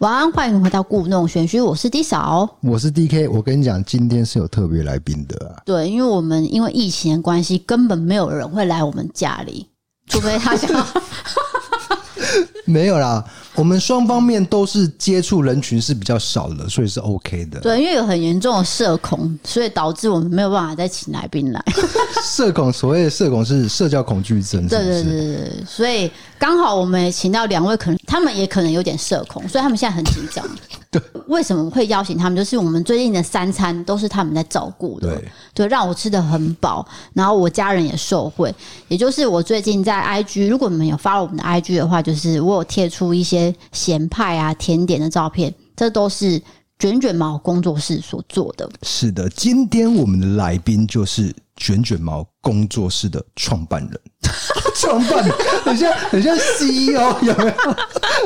晚安，欢迎回到故弄玄虚，我是 D 嫂，我是 DK。我跟你讲，今天是有特别来宾的啊。对，因为我们因为疫情的关系，根本没有人会来我们家里，除非他想要。没有啦，我们双方面都是接触人群是比较少的，所以是 OK 的。对，因为有很严重的社恐，所以导致我们没有办法再请来宾来。社恐，所谓的社恐是社交恐惧症是不是？对对对对对，所以刚好我们也请到两位，可能他们也可能有点社恐，所以他们现在很紧张。对，为什么会邀请他们？就是我们最近的三餐都是他们在照顾的，对，对，让我吃得很饱，然后我家人也受惠。也就是我最近在 IG，如果你们有 follow 我们的 IG 的话，就是我有贴出一些咸派啊、甜点的照片，这都是卷卷毛工作室所做的。是的，今天我们的来宾就是卷卷毛工作室的创办人。创办人很像很像 CEO 有没有？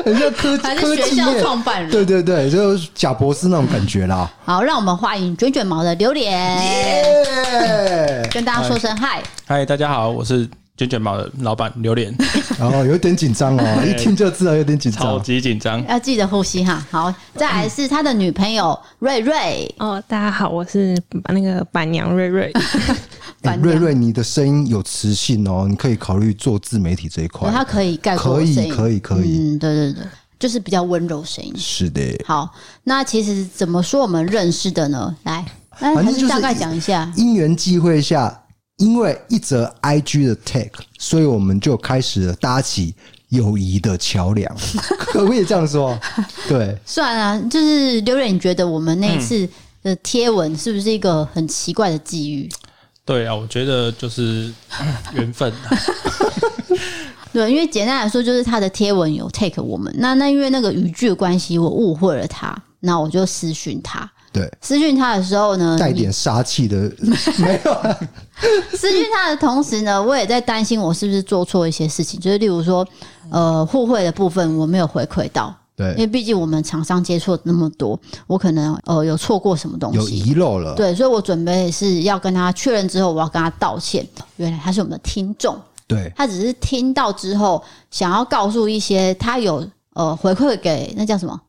很像科科技业创办人，对对对，就是贾博士那种感觉啦。好，让我们欢迎卷卷毛的榴莲，yeah! 跟大家说声嗨。嗨，大家好，我是卷卷毛的老板榴莲。然后有点紧张哦，一听就知道有点紧张，超级紧张，要记得呼吸哈。好，再来是他的女朋友瑞瑞。哦，大家好，我是那个板娘瑞瑞。欸、瑞瑞，你的声音有磁性哦，你可以考虑做自媒体这一块。它可以概括，可以，可以，可以。嗯，对对对，就是比较温柔声音。是的。好，那其实怎么说我们认识的呢？来，反正就是大概讲一下。因缘际会下，因为一则 IG 的 tag，所以我们就开始了搭起友谊的桥梁。可不可以这样说？对，算啊，就是榴莲，你觉得我们那一次的贴文是不是一个很奇怪的际遇？对啊，我觉得就是 缘分。对，因为简单来说，就是他的贴文有 take 我们，那那因为那个语句的关系，我误会了他，那我就私讯他。对，私讯他的时候呢，带点杀气的 没有。私讯他的同时呢，我也在担心我是不是做错一些事情，就是例如说，呃，互惠的部分我没有回馈到。对，因为毕竟我们厂商接触那么多，我可能呃有错过什么东西，有遗漏了。对，所以我准备是要跟他确认之后，我要跟他道歉。原来他是我们的听众，对，他只是听到之后想要告诉一些他有呃回馈给那叫什么？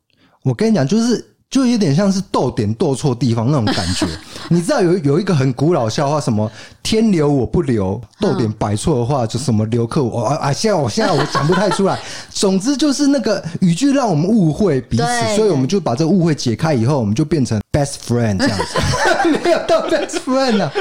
我跟你讲，就是。就有点像是逗点逗错地方那种感觉，你知道有有一个很古老笑话，什么天留我不留，逗点摆错的话就什么留客我啊啊！现在我现在我讲不太出来，总之就是那个语句让我们误会彼此，所以我们就把这个误会解开以后，我们就变成 best friend 这样子，没有到 best friend 啊，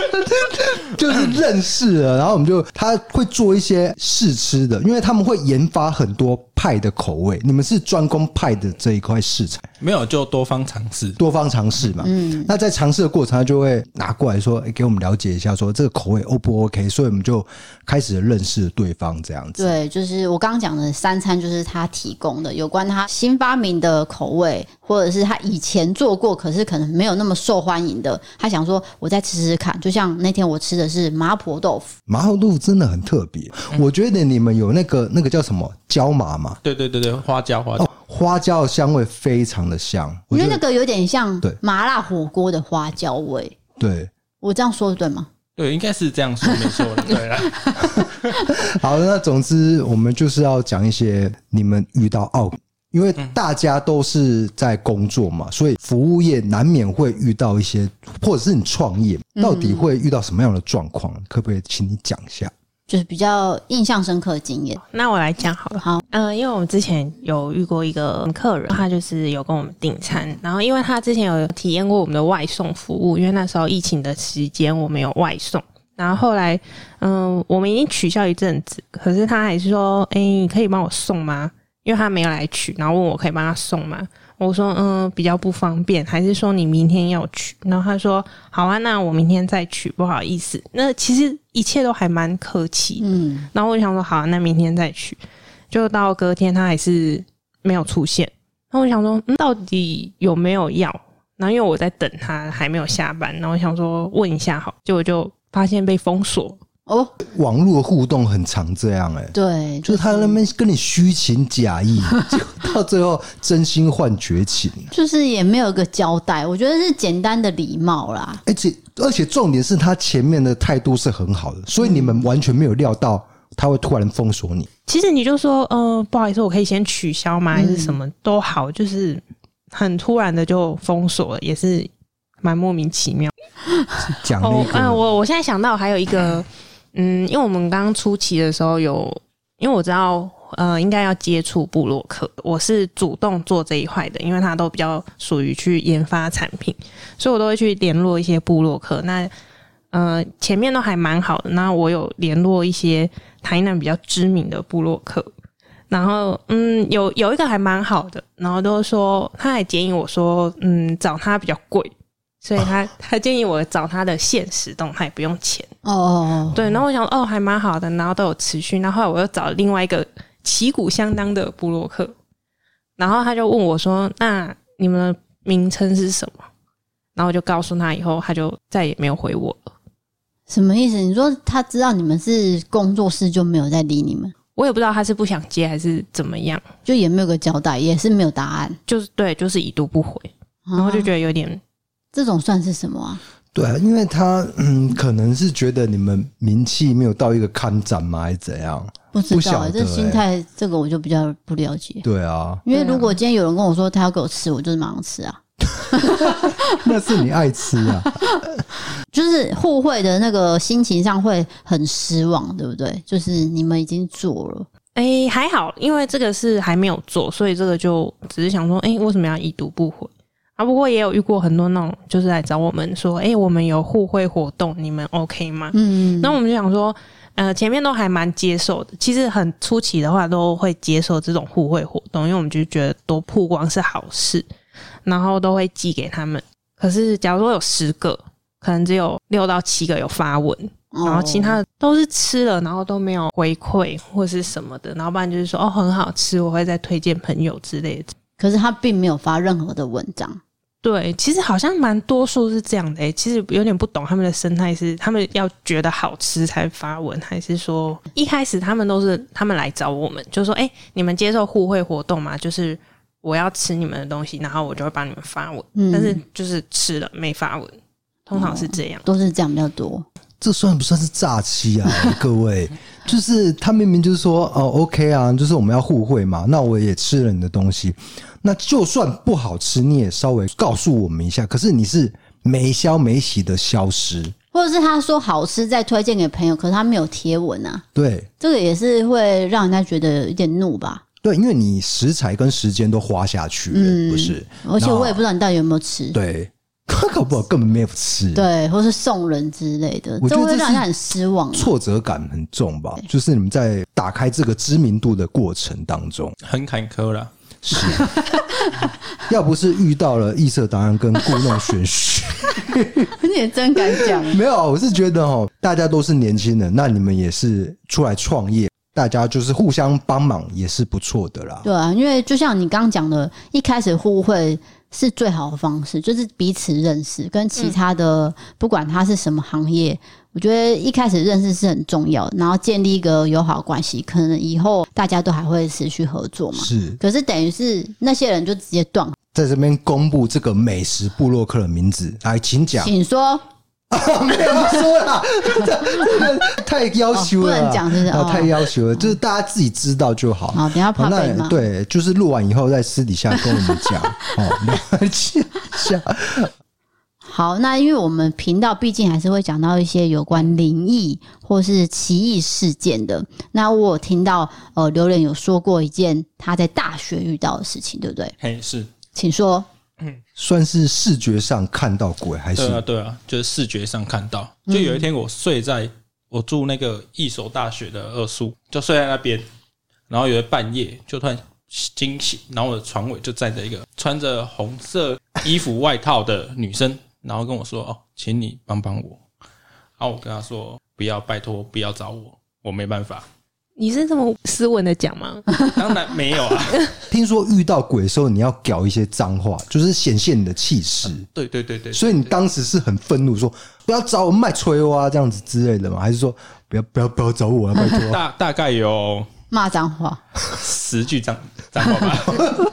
就是认识了，然后我们就他会做一些试吃的，因为他们会研发很多。派的口味，你们是专攻派的这一块市场？没有，就多方尝试，多方尝试嘛。嗯，那在尝试的过程，他就会拿过来说，欸，给我们了解一下，说这个口味 O 不 OK？所以我们就开始认识对方这样子。对，就是我刚刚讲的三餐，就是他提供的有关他新发明的口味，或者是他以前做过，可是可能没有那么受欢迎的，他想说，我再吃吃看。就像那天我吃的是麻婆豆腐，麻婆豆腐真的很特别。嗯，我觉得你们有那个那个叫什么椒麻嘛？对对对对，花椒花椒，哦，花椒的香味非常的香，我觉得那个有点像麻辣火锅的花椒味。对，我这样说的对吗？对，应该是这样说没错的。对了，好，那总之我们就是要讲一些你们遇到奥，因为大家都是在工作嘛，所以服务业难免会遇到一些，或者是你创业到底会遇到什么样的状况？可不可以请你讲一下？就是比较印象深刻的经验，那我来讲好了。好，嗯、呃，因为我们之前有遇过一个客人，他就是有跟我们订餐，然后因为他之前有体验过我们的外送服务，因为那时候疫情的时间我们有外送，然后后来，嗯、呃，我们已经取消一阵子，可是他还是说，哎、欸，你可以帮我送吗？因为他没有来取，然后问我可以帮他送吗？我说嗯，比较不方便，还是说你明天要取？然后他说好啊，那我明天再取，不好意思。那其实一切都还蛮客气，嗯。然后我想说好啊，那明天再取。就到隔天他还是没有出现。那我想说，嗯，到底有没有要？然后因为我在等他还没有下班，然后我想说问一下好，结果就发现被封锁。哦，网络互动很常这样哎、欸，对，就是他那边跟你虚情假意，到最后真心换绝情，就是也没有个交代，我觉得是简单的礼貌啦。而且而且重点是他前面的态度是很好的，所以你们完全没有料到他会突然封锁你？其实你就说，呃，不好意思，我可以先取消吗？还是什么都好，就是很突然的就封锁了，也是蛮莫名其妙。讲哦，嗯，我我现在想到还有一个，嗯，因为我们刚刚初期的时候有，因为我知道，呃，应该要接触布洛克，我是主动做这一块的，因为他都比较属于去研发产品，所以我都会去联络一些布洛克。那呃，前面都还蛮好的。那我有联络一些台南比较知名的布洛克，然后嗯，有有一个还蛮好的，然后都说他还建议我说，嗯，找他比较贵，所以他 他建议我找他的现实动态不用钱哦哦哦，对。然后我想哦，还蛮好的，然后都有持续。然后后来我又找另外一个旗鼓相当的布洛克，然后他就问我说：“那你们的名称是什么？”然后我就告诉他，以后他就再也没有回我了。什么意思？你说他知道你们是工作室，就没有再理你们？我也不知道他是不想接还是怎么样，就也没有个交代，也是没有答案，就是对，就是已读不回，然后就觉得有点，这种算是什么啊？对啊，因为他嗯，可能是觉得你们名气没有到一个看展嘛，还是怎样？不知道、欸，这心态，这个我就比较不了解。对啊，因为如果今天有人跟我说他要给我吃，我就是马上吃啊。那是你爱吃啊，就是互惠的那个心情上会很失望，对不对？就是你们已经做了，哎、欸，还好，因为这个是还没有做，所以这个就只是想说，哎、欸，为什么要已读不回啊？不过也有遇过很多那种，就是来找我们说，哎、欸，我们有互惠活动，你们 OK 吗？嗯，那我们就想说，呃，前面都还蛮接受的，其实很初期的话都会接受这种互惠活动，因为我们就觉得多曝光是好事。然后都会寄给他们，可是假如说有十个，可能只有六到七个有发文，然后其他的都是吃了，然后都没有回馈或是什么的，然后不然就是说哦很好吃，我会再推荐朋友之类的。可是他并没有发任何的文章。对，其实好像蛮多数是这样的诶，其实有点不懂他们的生态是，他们要觉得好吃才发文，还是说一开始他们都是他们来找我们，就说哎，你们接受互惠活动吗？就是。我要吃你们的东西，然后我就会帮你们发文，嗯、但是就是吃了没发文，通常是这样，哦、都是这样比较多。这算不算是诈欺啊？各位，就是他明明就是说哦，OK 啊，就是我们要互惠嘛，那我也吃了你的东西，那就算不好吃，你也稍微告诉我们一下。可是你是没消没息的消失，或者是他说好吃再推荐给朋友，可是他没有贴文啊？对，这个也是会让人家觉得有点怒吧。对，因为你食材跟时间都花下去了，嗯、不是？而且我也不知道你到底有没有吃。对，搞不好根本没有吃。对，或是送人之类的，我觉得这会让人很失望，挫折感很重吧？就是你们在打开这个知名度的过程当中，很坎坷了。是，要不是遇到了异色档案跟故弄玄虚，你也真敢讲。没有，我是觉得哦，大家都是年轻人，那你们也是出来创业。大家就是互相帮忙也是不错的啦。对啊，因为就像你刚刚讲的，一开始互惠是最好的方式，就是彼此认识，跟其他的不管他是什么行业，我觉得一开始认识是很重要，然后建立一个友好关系，可能以后大家都还会持续合作嘛。是，可是等于是那些人就直接断。在这边公布这个美食部落客的名字，来，请讲，请说。没有说啦，太要求了，不能讲，是太要求了，就是大家自己知道就好。好，等下怕被骂。对，就是录完以后在私底下跟我们讲。哦，好，那因为我们频道毕竟还是会讲到一些有关灵异或是奇异事件的。那我有听到呃，榴莲有说过一件他在大学遇到的事情，对不对？嘿，是，请说。嗯，算是视觉上看到鬼还是？对啊，对啊，就是视觉上看到。就有一天，我睡在我住那个一所大学的二宿，就睡在那边，然后有一半夜就突然惊醒，然后我的床尾就站着一个穿着红色衣服外套的女生，然后跟我说：“哦，请你帮帮我。”然后我跟她说：“不要，拜托，不要找我，我没办法。”你是这么斯文的讲吗？当然没有啊！听说遇到鬼的时候，你要搞一些脏话，就是显现你的气势。对对对对，所以你当时是很愤怒，说不要找我卖吹蛙这样子之类的吗？还是说不要不要不要找我啊？拜托，大大概有骂脏话十句脏脏话吧，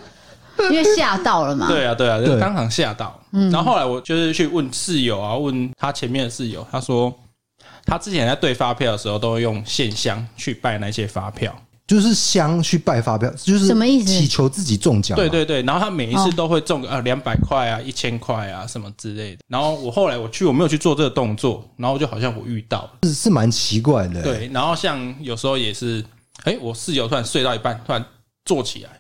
因为吓到了嘛。对啊对啊，就当场吓到。然后后来我就是去问室友啊，问他前面的室友，他说他之前在对发票的时候，都会用线香去拜那些发票。就是香去拜发票，就是什么意思？祈求自己中奖。对对对，然后他每一次都会中个呃两百块啊、一千块啊什么之类的。然后我后来我去，我没有去做这个动作，然后就好像我遇到是是蛮奇怪的。对，然后像有时候也是，哎，我室友突然睡到一半，突然坐起来，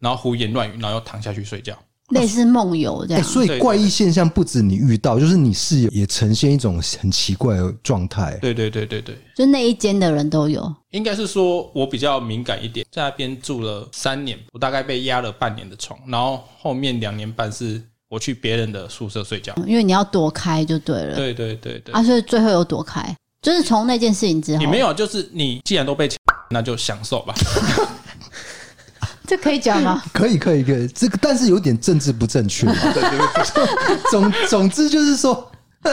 然后胡言乱语，然后又躺下去睡觉。类似梦游这样，欸，所以怪异现象不止你遇到，就是你室友也呈现一种很奇怪的状态。对对对对对，就那一间的人都有。应该是说我比较敏感一点，在那边住了三年，我大概被压了半年的床，然后后面两年半是我去别人的宿舍睡觉，因为你要躲开就对了。对对对对，啊，所以最后有躲开，就是从那件事情之后，你没有，就是你既然都被抢，那就享受吧。这可以讲吗？可以，可以，可以。这个，但是有点政治不正确。总总之就是说，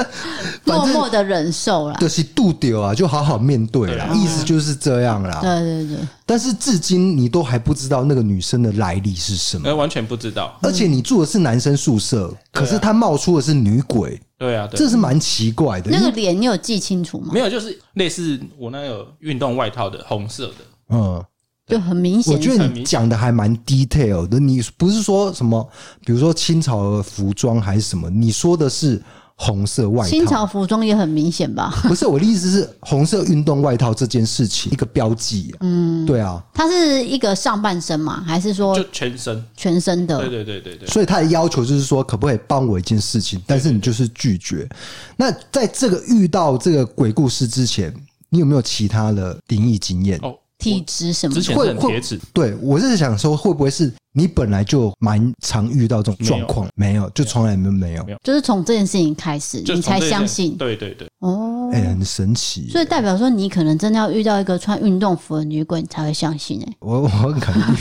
默默的忍受了，就是度丢啊，就好好面对了。意思就是这样啦。对对对。但是至今你都还不知道那个女生的来历是什么，完全不知道。而且你住的是男生宿舍，可是他冒出的是女鬼。对啊，这是蛮奇怪的。那个脸你有记清楚吗？没有，就是类似我那个运动外套的红色的。嗯。就很明显，我觉得你讲的还蛮 detail 的。你不是说什么，比如说清朝的服装还是什么？你说的是红色外套。清朝服装也很明显吧？不是，我的意思是红色运动外套这件事情一个标记。嗯，对啊。它是一个上半身嘛？还是说就全身？全身的。对对对对对。所以他的要求就是说，可不可以帮我一件事情？但是你就是拒绝。那在这个遇到这个鬼故事之前，你有没有其他的灵异经验？哦。体质什么的？之前是很铁齿。对，我是想说，会不会是你本来就蛮常遇到这种状况？没有，就从来没没有。就是从这件事情开始，你才相信。对对对。哦，哎，很神奇。所以代表说，你可能真的要遇到一个穿运动服的女鬼，你才会相信。哎，我我可能，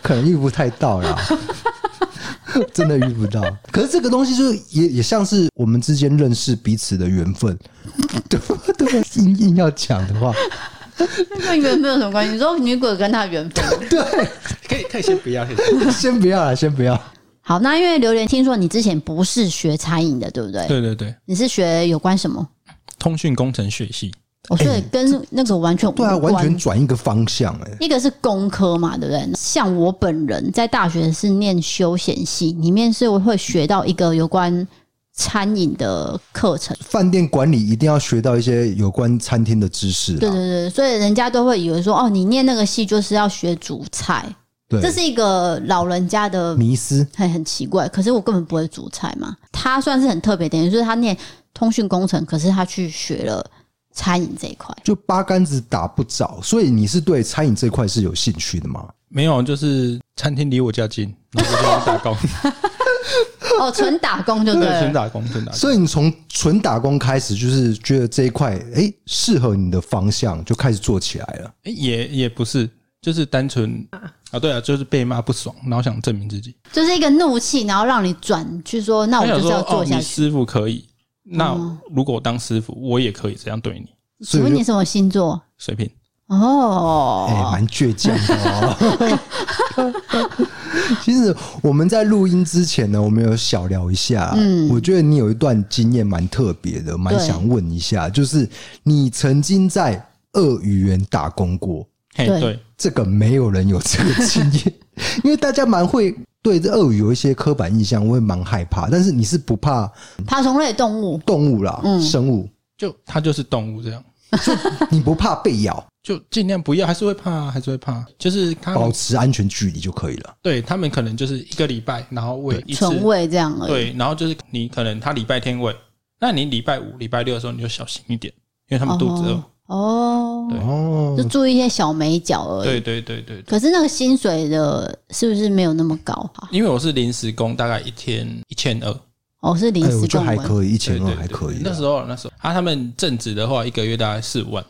可能遇不太到啦，真的遇不到。可是这个东西就是也也像是我们之间认识彼此的缘分，对对，硬硬要讲的话。跟 缘分有什么关系？你说女鬼跟他缘分？对，可以可以先不要，先不要了，先不要。好，那因为榴莲听说你之前不是学餐饮的，对不对？对对对，你是学有关什么？通讯工程学系。哦，所以跟那个完全无关，对啊，完全转一个方向哎。一个是工科嘛，对不对？像我本人在大学是念休闲系，里面是会学到一个有关。餐饮的课程，饭店管理一定要学到一些有关餐厅的知识。对对对，所以人家都会以为说，哦，你念那个系就是要学煮菜，对，这是一个老人家的迷思，很很奇怪。可是我根本不会煮菜嘛，他算是很特别，等于就是他念通讯工程，可是他去学了餐饮这一块，就八竿子打不着。所以你是对餐饮这一块是有兴趣的吗？没有，就是餐厅离我家近，然后就在打工。哦，纯打工就对，纯打工，纯打工。所以你从纯打工开始，就是觉得这一块哎适合你的方向，就开始做起来了。哎，也也不是，就是单纯啊，对啊，就是被骂不爽，然后想证明自己，就是一个怒气，然后让你转去说，那我就是要做下去。哦、师傅可以，那如果我当师傅，我也可以这样对你。请问你什么星座？水瓶。哦，哎，蛮倔强的哦。其实我们在录音之前呢，我们有小聊一下。嗯，我觉得你有一段经验蛮特别的，蛮想问一下，就是你曾经在鳄鱼园打工过。对，这个没有人有这个经验，因为大家蛮会对这鳄鱼有一些刻板印象，我也蛮害怕。但是你是不怕爬虫类动物？动物啦，嗯生物，就它就是动物这样。就你不怕被咬？就尽量不要，还是会怕，还是会怕，就是他保持安全距离就可以了。对，他们可能就是一个礼拜，然后喂一次，纯喂这样而已。对，然后就是你可能他礼拜天喂，那你礼拜五、礼拜六的时候你就小心一点，因为他们肚子饿。哦，对哦，就注意一些小美角而已。对对对对。可是那个薪水的是不是没有那么高啊？因为我是临时工，大概一天一千二。哦，是临时工，就还可以，一千二还可以。那时候那时候啊，他们正职的话，一个月大概四五万。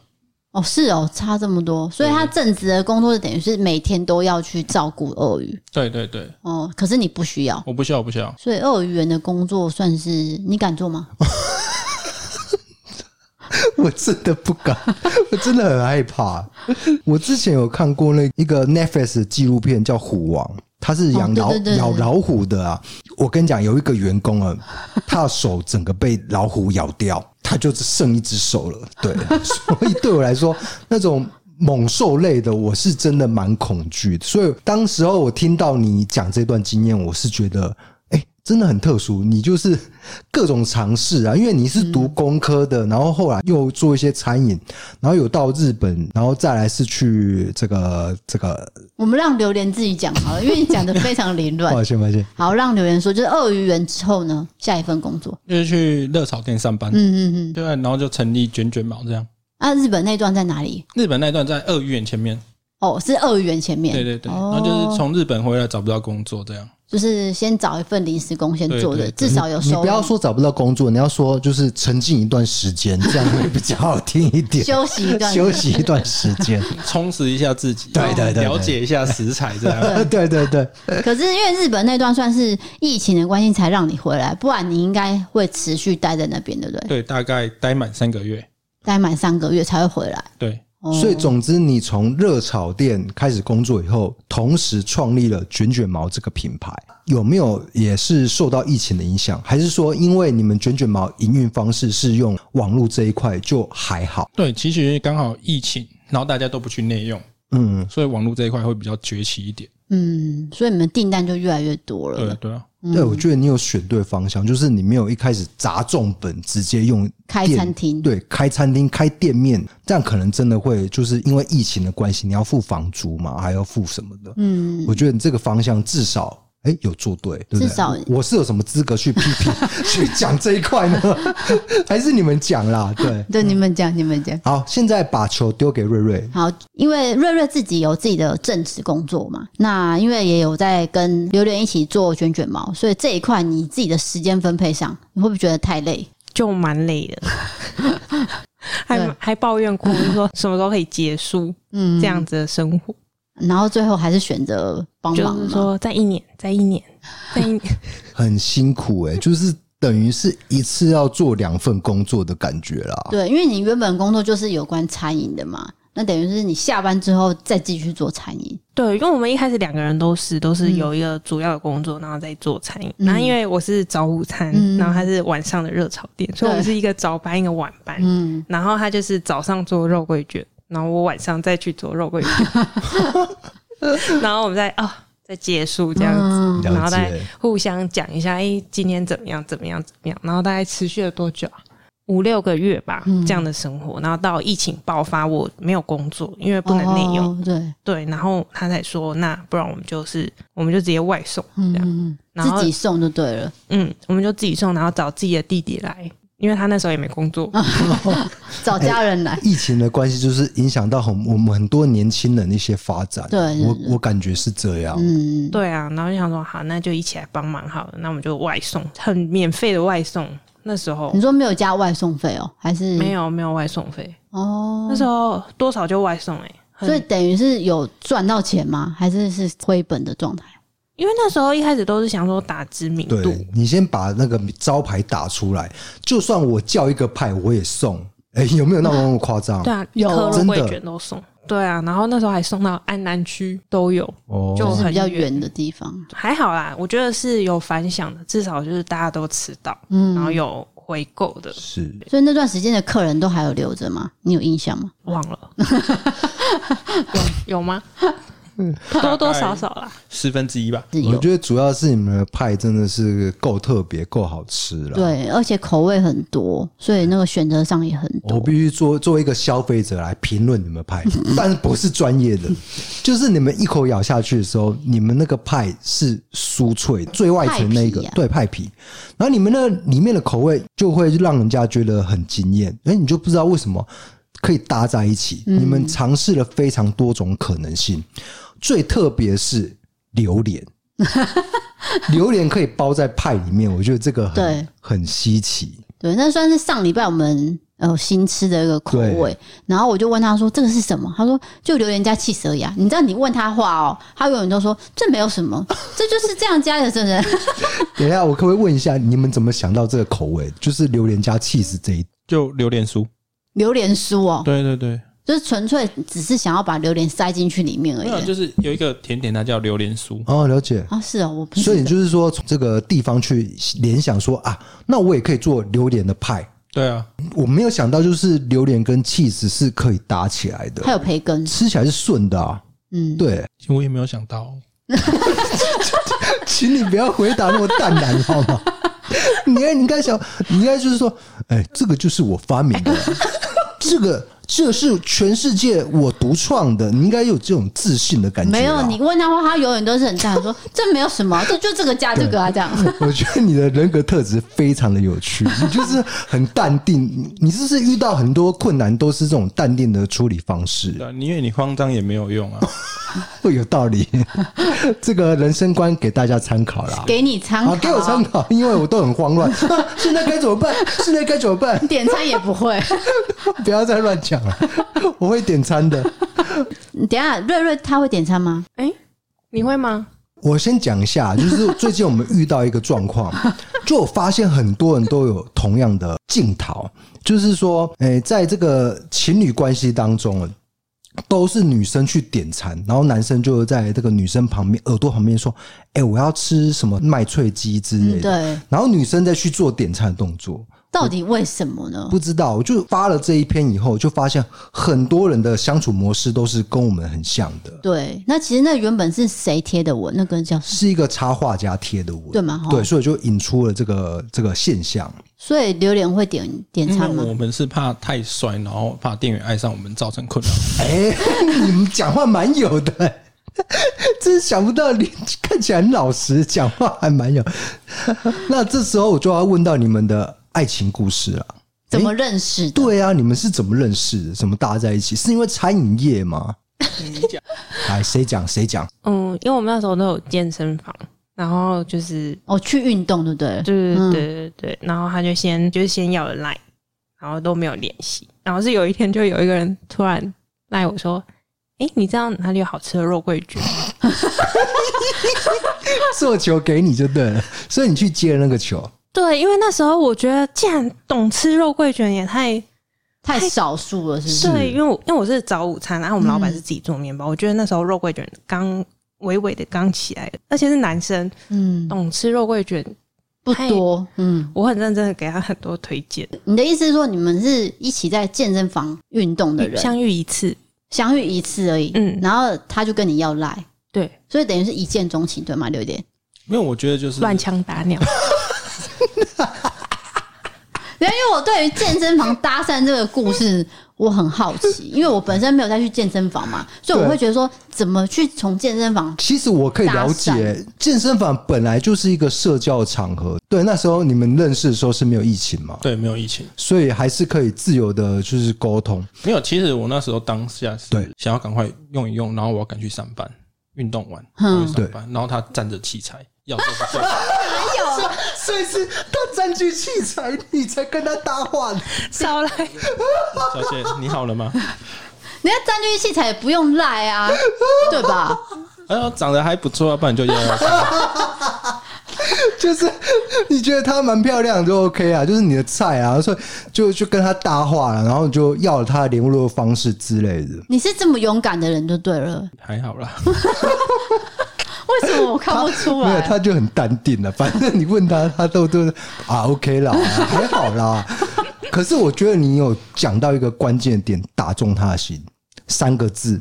哦，是哦，差这么多，所以他正职的工作是等于是每天都要去照顾鳄鱼。对对对。哦，可是你不需要，我不需要，我不需要。所以鳄鱼园的工作算是你敢做吗？我真的不敢，我真的很害怕。我之前有看过那一个 Netflix 的纪录片叫《虎王》，他是养老咬老虎的啊。我跟你讲，有一个员工啊，他的手整个被老虎咬掉。他就只剩一只手了。对，所以对我来说，那种猛兽类的，我是真的蛮恐惧的。所以当时候我听到你讲这段经验，我是觉得。真的很特殊，你就是 各种尝试啊，因为你是读工科的，然后后来又做一些餐饮，然后有到日本，然后再来是去这个这个。我们让榴莲自己讲好了，因为你讲的非常凌乱。抱歉抱歉。好，让榴莲说，就是鳄鱼园之后呢，下一份工作就是去热炒店上班。嗯嗯嗯，对，然后就成立卷卷毛这样。啊，日本那段在哪里？日本那段在鳄鱼园前面。哦，是鳄鱼园前面。对对对，然后就是从日本回来找不到工作这样。就是先找一份临时工先做的，至少有收入。你不要说找不到工作，你要说就是沉浸一段时间，这样会比较好听一点。休息一段，休息一段时间，充实一下自己。对对对，了解一下食材这样。对对对。可是因为日本那段算是疫情的关系才让你回来，不然你应该会持续待在那边，对不对？对，大概待满三个月。待满三个月才会回来。对。所以，总之，你从热炒店开始工作以后，同时创立了卷卷毛这个品牌，有没有也是受到疫情的影响？还是说，因为你们卷卷毛营运方式是用网络这一块，就还好？对，其实刚好疫情，然后大家都不去内用，嗯，所以网络这一块会比较崛起一点。嗯，所以你们订单就越来越多了。对对啊。对，我觉得你有选对方向，就是你没有一开始砸重本，直接用开餐厅，对，开餐厅、开店面，这样可能真的会就是因为疫情的关系，你要付房租嘛，还要付什么的。嗯，我觉得你这个方向至少。哎、欸，有做对，对对，至少我是有什么资格去批评、去讲这一块呢？还是你们讲啦？对，对，你们讲，你们讲。好，现在把球丢给瑞瑞。好，因为瑞瑞自己有自己的正职工作嘛，那因为也有在跟榴莲一起做卷卷毛，所以这一块你自己的时间分配上，你会不会觉得太累？就蛮累的，还还抱怨过，就是说什么时候可以结束？嗯，这样子的生活。然后最后还是选择帮忙，就是说再一年，再一年，再一年，很辛苦哎、欸，就是等于是一次要做两份工作的感觉啦。对，因为你原本工作就是有关餐饮的嘛，那等于是你下班之后再继续做餐饮。对，因为我们一开始两个人都是都是有一个主要的工作，然后再做餐饮。嗯、然后因为我是早午餐，嗯、然后他是晚上的热炒店，所以我们是一个早班一个晚班。嗯，然后他就是早上做肉桂卷。然后我晚上再去做肉桂卷，然后我们再啊、哦、再结束这样子，嗯、然后再互相讲一下，哎，今天怎么样？怎么样？怎么样？然后大概持续了多久？五六个月吧，嗯、这样的生活。然后到疫情爆发，我没有工作，因为不能内用。哦、对对，然后他才说，那不然我们就是，我们就直接外送这样，嗯、然后自己送就对了。嗯，我们就自己送，然后找自己的弟弟来。因为他那时候也没工作，找家人来。疫情的关系就是影响到很我们很多年轻人的一些发展。对，我我感觉是这样。嗯，对啊。然后就想说，好，那就一起来帮忙好了。那我们就外送，很免费的外送。那时候你说没有加外送费哦？还是没有没有外送费？哦，那时候多少就外送哎，所以等于是有赚到钱吗？还是是亏本的状态？因为那时候一开始都是想说打知名度，对，你先把那个招牌打出来，就算我叫一个派我也送，哎、欸，有没有那么夸张？对啊，有真的。卷都送，对啊，然后那时候还送到安南区都有，哦，就是比较远的地方，还好啦，我觉得是有反响的，至少就是大家都吃到，嗯，然后有回购的，是，所以那段时间的客人都还有留着吗？你有印象吗？忘了，有，有吗？嗯，多多少少啦，四分之一吧。我觉得主要是你们的派真的是够特别、够好吃了。对，而且口味很多，所以那个选择上也很多。我必须做作为一个消费者来评论你们派，但是不是专业的。就是你们一口咬下去的时候，你们那个派是酥脆，最外层那个对派皮，然后你们那里面的口味就会让人家觉得很惊艳。哎，你就不知道为什么可以搭在一起。你们尝试了非常多种可能性。最特别是榴莲，榴莲可以包在派里面，我觉得这个很很稀奇。对，那算是上礼拜我们呃新吃的一个口味。然后我就问他说：“这个是什么？”他说：“就榴莲加起司而已。”你知道你问他话哦，他永远都说：“这没有什么，这就是这样加的。”真的。等一下，我可不可以问一下，你们怎么想到这个口味？就是榴莲加起司这一，就榴莲酥，榴莲酥哦。对对对。就是纯粹只是想要把榴莲塞进去里面而已。没有，就是有一个甜点，它叫榴莲酥。哦，了解啊，是啊，我不。所以你就是说从这个地方去联想说啊，那我也可以做榴莲的派，对啊，我没有想到就是榴莲跟 cheese 是可以搭起来的，还有培根，吃起来是顺的啊。嗯，对，我也没有想到。请你不要回答那么淡然好吗？你应该你应该想，你应该就是说，哎，这个就是我发明的，这个。这是全世界我独创的，你应该有这种自信的感觉。没有，你问他话，他永远都是很淡然说：“ 这没有什么，这就这个加这个啊，这样。” 我觉得你的人格特质非常的有趣，你就是很淡定。你是不是遇到很多困难都是这种淡定的处理方式？对，因为你慌张也没有用啊。会 有道理，这个人生观给大家参考啦。给你参考，给我参考，因为我都很慌乱。现在该怎么办？现在该怎么办？点餐也不会，不要再乱讲了。我会点餐的。等下，瑞瑞他会点餐吗？哎，你会吗？我先讲一下，就是最近我们遇到一个状况，就我发现很多人都有同样的镜头，就是说，哎，在这个情侣关系当中。都是女生去点餐，然后男生就在这个女生旁边耳朵旁边说：“哎，我要吃什么麦脆鸡之类的。”对，然后女生再去做点餐的动作。到底为什么呢？不知道，我就发了这一篇以后，就发现很多人的相处模式都是跟我们很像的。对，那其实那原本是谁贴的文？那个叫是一个插画家贴的文，对吗？对，所以就引出了这个这个现象。所以榴莲会点点餐吗？我们是怕太帅，然后怕店员爱上我们造成困扰。哎，你们讲话蛮有的，真是想不到你看起来很老实，讲话还蛮有。那这时候我就要问到你们的。爱情故事啊，怎么认识的？对啊，你们是怎么认识的？怎么搭在一起？是因为餐饮业吗？你讲，来，谁讲谁讲？嗯，因为我们那时候都有健身房，然后就是哦去运动，对不对？对对对对，然后他就先就是先要了赖，然后都没有联系，然后是有一天就有一个人突然赖我说：“哎，你知道哪里有好吃的肉桂卷？” 做球给你就对了，所以你去接了那个球。对，因为那时候我觉得，既然懂吃肉桂卷也太太少数了，是不是？对，因为我因为我是早午餐，然后我们老板是自己做面包，嗯、我觉得那时候肉桂卷刚微微的刚起来，而且是男生，嗯，懂吃肉桂卷不多，嗯，我很认真的给他很多推荐。你的意思是说，你们是一起在健身房运动的人，相遇一次，相遇一次而已，嗯，然后他就跟你要赖，对，所以等于是一见钟情，对吗？六点，没有我觉得就是乱枪打鸟。因为我对于健身房搭讪这个故事我很好奇，因为我本身没有再去健身房嘛，所以我会觉得说，怎么去从健身房？其实我可以了解，健身房本来就是一个社交场合。对，那时候你们认识的时候是没有疫情嘛？对，没有疫情，所以还是可以自由的，就是沟通。没有，其实我那时候当下是想要赶快用一用，然后我要赶去上班，运动完去上班，然后他站着器材要做不做？所以是他占据器材，你才跟他搭话。少来，小姐，你好了吗？你要占据器材也不用赖啊，对吧？哎呦，长得还不错啊，不然就要。就是你觉得她蛮漂亮就 OK 啊，就是你的菜啊，所以就就跟他搭话了，然后就要了她的联络方式之类的。你是这么勇敢的人就对了，还好啦。为什么我看不出来？没有，他就很淡定了。反正你问他，他都都啊，OK 啦，还好啦。可是我觉得你有讲到一个关键点，打中他的心，三个字：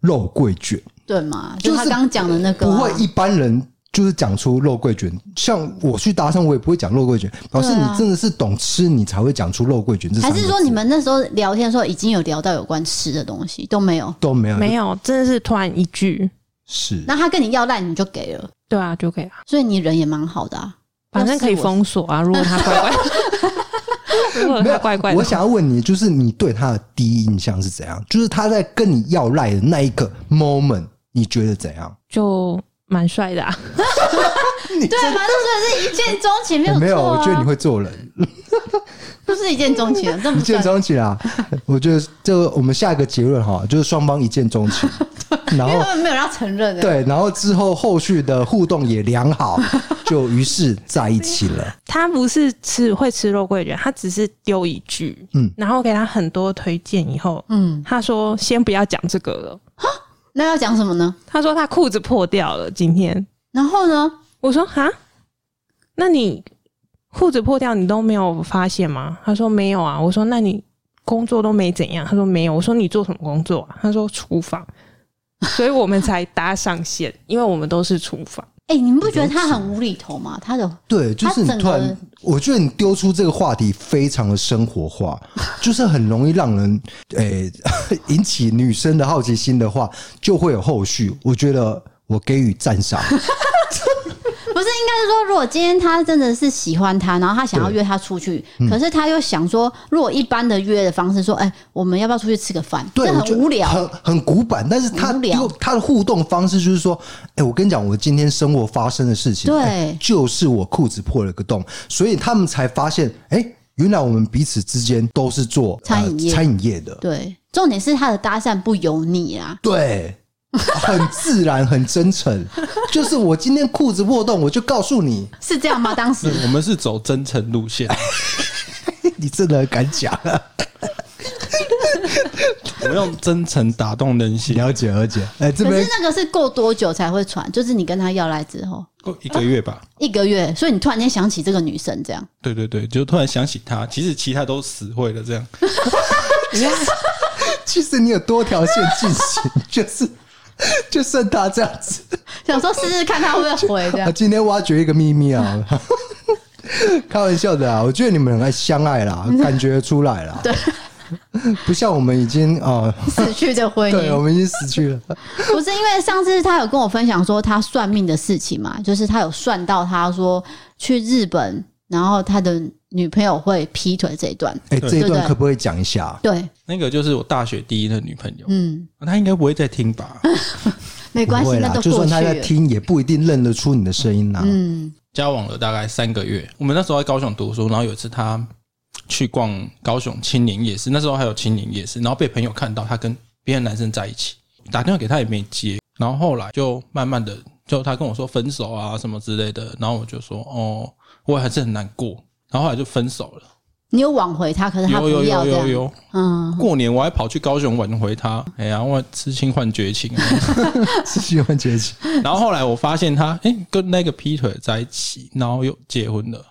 肉桂卷，对吗？就是他刚讲的那个，不会一般人就是讲出肉桂卷。像我去搭讪，我也不会讲肉桂卷。老师你真的是懂吃，你才会讲出肉桂卷。还是说你们那时候聊天的时候已经有聊到有关吃的东西，都没有，都没有，没有，真的是突然一句。是，那他跟你要赖，你就给了，对啊，就给啊。所以你人也蛮好的啊，反正可以封锁啊。如果他乖乖，如果他怪怪的，我想要问你，就是你对他的第一印象是怎样？就是他在跟你要赖的那一个 moment，你觉得怎样？就蛮帅的啊。你对啊，反正是一见钟情，没有、啊、没有？我觉得你会做人，不是一见钟情，这么一见钟情啊？我觉得这个我们下一个结论哈，就是双方一见钟情。然后没有人要承认的，对，然后之后后续的互动也良好，就于是在一起了。他不是吃会吃肉桂卷，他只是丢一句，嗯，然后给他很多推荐，以后，嗯，他说先不要讲这个了，那要讲什么呢？他说他裤子破掉了，今天，然后呢？我说哈，那你裤子破掉你都没有发现吗？他说没有啊。我说那你工作都没怎样？他说没有。我说你做什么工作啊？他说厨房。所以我们才搭上线，因为我们都是厨房。哎、欸，你们不觉得他很无厘头吗？他的对，就是你突然，我觉得你丢出这个话题非常的生活化，就是很容易让人诶、欸、引起女生的好奇心的话，就会有后续。我觉得我给予赞赏。不是，应该是说，如果今天他真的是喜欢他，然后他想要约他出去，嗯、可是他又想说，如果一般的约的方式说，哎、欸，我们要不要出去吃个饭？对，很无聊，很很古板。但是他用他的互动方式就是说，哎、欸，我跟你讲，我今天生活发生的事情，对，欸、就是我裤子破了个洞，所以他们才发现，哎、欸，原来我们彼此之间都是做餐饮业、呃、餐饮业的。对，重点是他的搭讪不油腻啊。对。很自然，很真诚，就是我今天裤子破洞，我就告诉你，是这样吗？当时 我们是走真诚路线，你真的很敢讲啊！我用真诚打动人心，了解了解。哎、欸，这边可是那个是过多久才会传？就是你跟他要来之后，过一个月吧，啊、一个月。所以你突然间想起这个女生，这样？对对对，就突然想起她。其实其他都死会了，这样。其实你有多条线进行，就是。就剩他这样子，想说试试看他会不会回这样。今天挖掘一个秘密啊，开玩笑的啊，我觉得你们很爱相爱啦，感觉出来啦。对，不像我们已经啊死去的婚姻，对，我们已经死去了。不是因为上次他有跟我分享说他算命的事情嘛，就是他有算到他说去日本，然后他的。女朋友会劈腿这一段，哎、欸，这一段可不可以讲一下？对，那个就是我大学第一的女朋友，嗯，她应该不会再听吧？没关系，那都过去了。就算她在听，也不一定认得出你的声音呐。嗯，交往了大概三个月，我们那时候在高雄读书，然后有一次她去逛高雄青年夜市，那时候还有青年夜市，然后被朋友看到她跟别的男生在一起，打电话给她也没接，然后后来就慢慢的，就她跟我说分手啊什么之类的，然后我就说哦，我还是很难过。然后后来就分手了。你有挽回他，可是他不要。有有有有有。嗯，过年我还跑去高雄挽回他。哎呀，我痴情换绝情，痴心换绝情。然后后来我发现他，哎，跟那个劈腿在一起，然后又结婚了。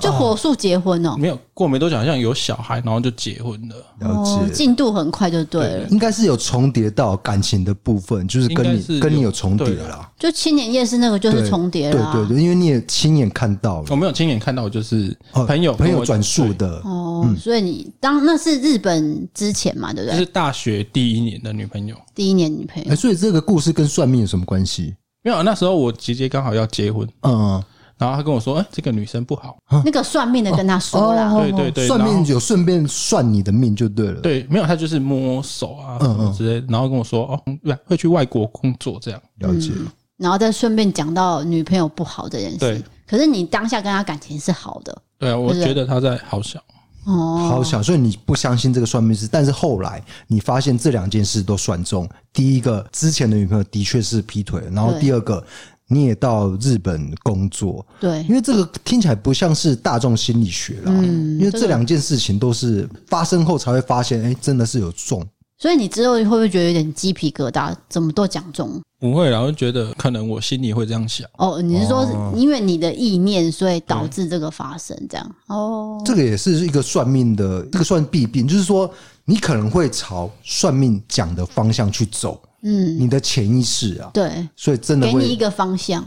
就火速结婚哦，没有过没多久，好像有小孩，然后就结婚了。了解，进度很快就对了。应该是有重叠到感情的部分，就是跟你跟你有重叠了。就青年夜市那个就是重叠了，对对对，因为你也亲眼看到了。我没有亲眼看到，就是朋友朋友转述的哦。所以你当那是日本之前嘛，对不对？就是大学第一年的女朋友，第一年女朋友。所以这个故事跟算命有什么关系？没有，那时候我姐姐刚好要结婚，嗯。然后他跟我说：“哎，这个女生不好。”那个算命的跟他说了，对对对，算命有顺便算你的命就对了。对，没有，他就是摸手啊什么之类，然后跟我说：“哦，会去外国工作这样。”了解。然后再顺便讲到女朋友不好这件事。对。可是你当下跟他感情是好的。对啊，我觉得他在好小。哦，好小，所以你不相信这个算命师，但是后来你发现这两件事都算中。第一个，之前的女朋友的确是劈腿，然后第二个。你也到日本工作，对，因为这个听起来不像是大众心理学啦，嗯，因为这两件事情都是发生后才会发现，哎，真的是有中。所以你之后会不会觉得有点鸡皮疙瘩？怎么都讲中？不会，然后觉得可能我心里会这样想。哦，你是说因为你的意念，所以导致这个发生这样？哦，这个也是一个算命的，这个算弊病，就是说你可能会朝算命讲的方向去走。嗯，你的潜意识啊，对，所以真的会给你一个方向。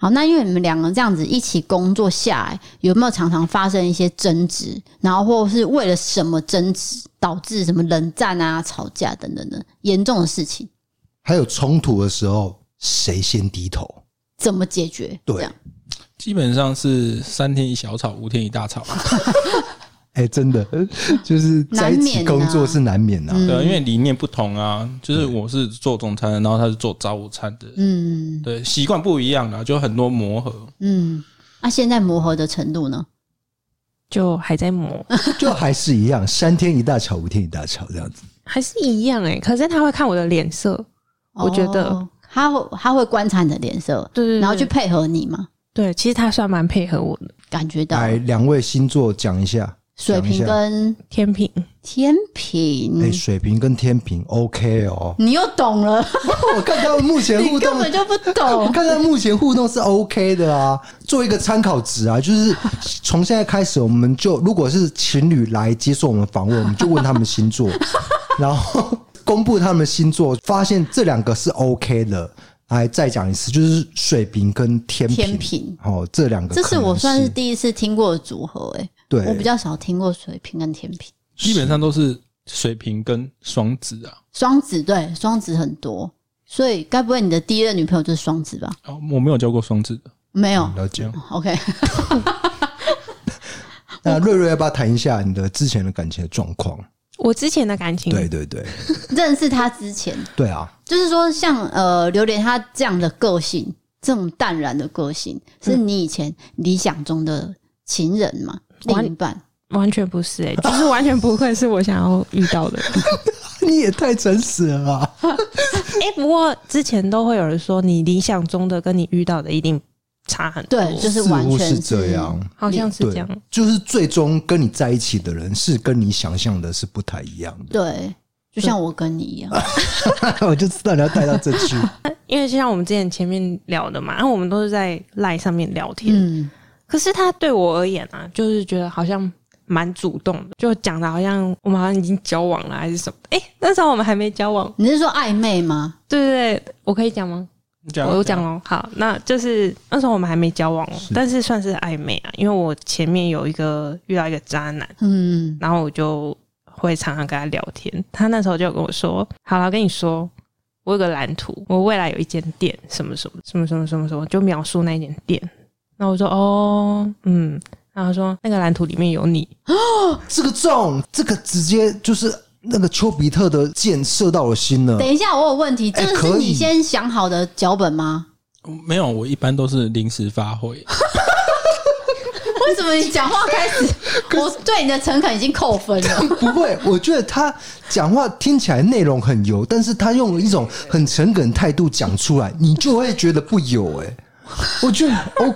好，那因为你们两个这样子一起工作下来，有没有常常发生一些争执？然后或是为了什么争执导致什么冷战啊、吵架等等的严重的事情？还有冲突的时候，谁先低头？怎么解决？对，基本上是三天一小吵，五天一大吵。哎、欸，真的，就是在一起工作是难免的、啊，免啊、对、啊，因为理念不同啊。就是我是做中餐的，然后他是做早午餐的，嗯，对，习惯不一样啊，就很多磨合。嗯，那、啊、现在磨合的程度呢？就还在磨，就还是一样，三天一大吵，五天一大吵这样子，还是一样哎、欸。可是他会看我的脸色，哦、我觉得他会他会观察你的脸色，对，对，对，然后去配合你嘛。对，其实他算蛮配合我的，感觉到。来，两位星座讲一下。水瓶跟天秤，天秤，哎，水瓶跟天秤，OK 哦。你又懂了，我看他们目前互动 根本就不懂。我看他们目前互动是 OK 的啊，做一个参考值啊，就是从现在开始，我们就如果是情侣来接受我们访问，我们就问他们星座，然后公布他们星座，发现这两个是 OK 的。来再讲一次，就是水瓶跟天秤，天秤哦，这两个这是我算是第一次听过的组合，哎，对，我比较少听过水瓶跟天秤，基本上都是水瓶跟双子啊，双子对，双子很多，所以该不会你的第一任女朋友就是双子吧？哦，我没有交过双子的，没有，了解，OK。那瑞瑞要不要谈一下你的之前的感情的状况？我之前的感情，对对对，认识他之前，对啊，就是说像呃榴莲他这样的个性，这种淡然的个性，是你以前理想中的情人吗？另一半。完全不是哎、欸，就是完全不会是我想要遇到的。你也太诚实了吧？哎、欸，不过之前都会有人说，你理想中的跟你遇到的一定。差很多，对，就是完全是这样，好像是这样，就是最终跟你在一起的人是跟你想象的是不太一样的，对，就像我跟你一样，我就知道你要带到这去，因为就像我们之前前面聊的嘛，然后我们都是在赖上面聊天，嗯，可是他对我而言啊，就是觉得好像蛮主动的，就讲的好像我们好像已经交往了还是什么，哎，那时候我们还没交往，你是说暧昧吗？对对对，我可以讲吗？我有讲哦，好，那就是那时候我们还没交往哦，但是算是暧昧啊，因为我前面有一个遇到一个渣男，嗯，然后我就会常常跟他聊天，他那时候就跟我说：“好了，跟你说，我有个蓝图，我未来有一间店，什么什么什么什么什么什么，就描述那间店。”那我说：“哦，嗯。”然后他说：“那个蓝图里面有你哦，这个中，这个直接就是。”那个丘比特的箭射到我心了。等一下，我有问题，这个是你先想好的脚本吗？没有，我一般都是临时发挥。为什么你讲话开始，我对你的诚恳已经扣分了？不会，我觉得他讲话听起来内容很油，但是他用一种很诚恳态度讲出来，你就会觉得不油。哎，我觉得哦，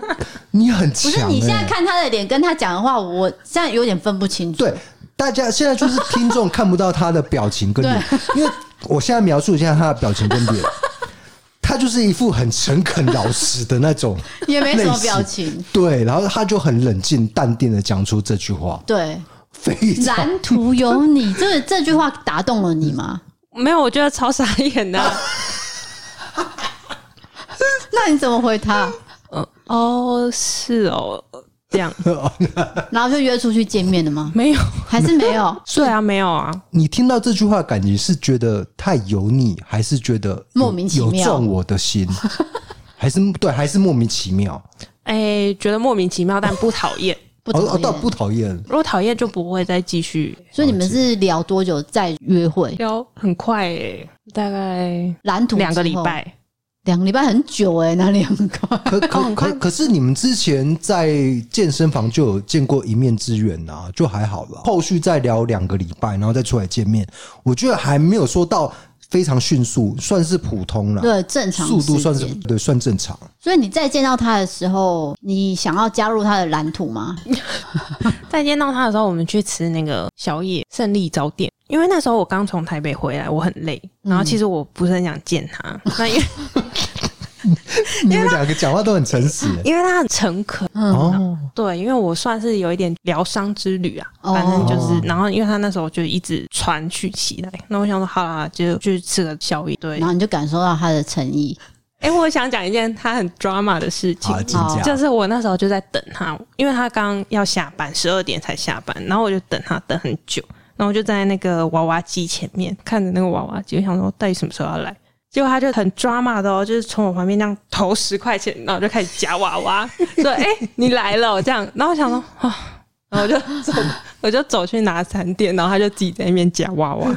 你很强。不是，你现在看他的脸，跟他讲的话，我现在有点分不清楚。对。大家现在就是听众看不到他的表情跟脸，因为我现在描述一下他的表情跟脸，他就是一副很诚恳老实的那种，也没什么表情。对，然后他就很冷静淡定的讲出这句话。对，非常蓝图有你，这这句话打动了你吗？没有，我觉得超傻眼的。那你怎么回他？嗯，哦，是哦。这样，然后就约出去见面了吗？没有，还是没有。对啊，没有啊。你听到这句话，感觉是觉得太油腻，还是觉得莫名其妙，有撞我的心？还是对，还是莫名其妙？哎、欸，觉得莫名其妙，但不讨厌，不讨厌，哦，倒不讨厌。如果讨厌，就不会再继续。所以你们是聊多久再约会？聊很快，欸，大概蓝图两个礼拜。两个礼拜很久哎、欸，哪里很快？可可 可可是你们之前在健身房就有见过一面之缘呐，就还好了。后续再聊两个礼拜，然后再出来见面，我觉得还没有说到非常迅速，算是普通了。对，正常速度算是对，算正常。所以你再见到他的时候，你想要加入他的蓝图吗？再见到他的时候，我们去吃那个宵夜，胜利早点。因为那时候我刚从台北回来，我很累，然后其实我不是很想见他，嗯、那因为你们两个讲话都很诚实，因为他很诚恳。哦，对，因为我算是有一点疗伤之旅啊，反正就是，然后因为他那时候就一直传去起来，那我想说好啦，就去吃个宵夜。对，然后你就感受到他的诚意。哎、欸，我想讲一件他很 drama 的事情，就是我那时候就在等他，因为他刚要下班，十二点才下班，然后我就等他等很久。然后就站在那个娃娃机前面看着那个娃娃机，我想说到底什么时候要来？结果他就很抓马的哦，就是从我旁边这样投十块钱，然后就开始夹娃娃，说：“哎、欸，你来了。”这样，然后我想说啊，然后我就走，我就走去拿餐点，然后他就自己在那边夹娃娃。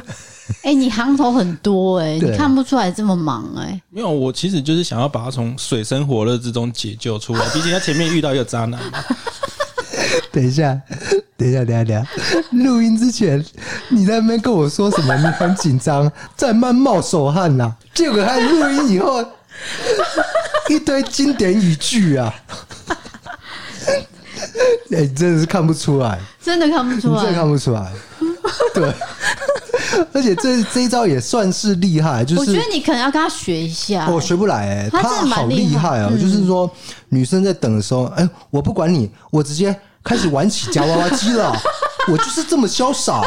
哎、欸，你行头很多哎、欸，你看不出来这么忙哎、欸。没有，我其实就是想要把他从水深火热之中解救出来，毕竟他前面遇到一个渣男嘛。等一下，等一下，等一下，等一下！录音之前，你在那边跟我说什么？你很紧张，在慢冒手汗呐、啊。结果他录音以后，一堆经典语句啊！哎、欸，真的是看不出来，真的看不出来，真的看不出来。对，而且这这一招也算是厉害，就是我觉得你可能要跟他学一下。我学不来、欸，哎，他好厉害啊！嗯、就是说，女生在等的时候，哎、欸，我不管你，我直接开始玩起夹娃娃机了，我就是这么潇洒。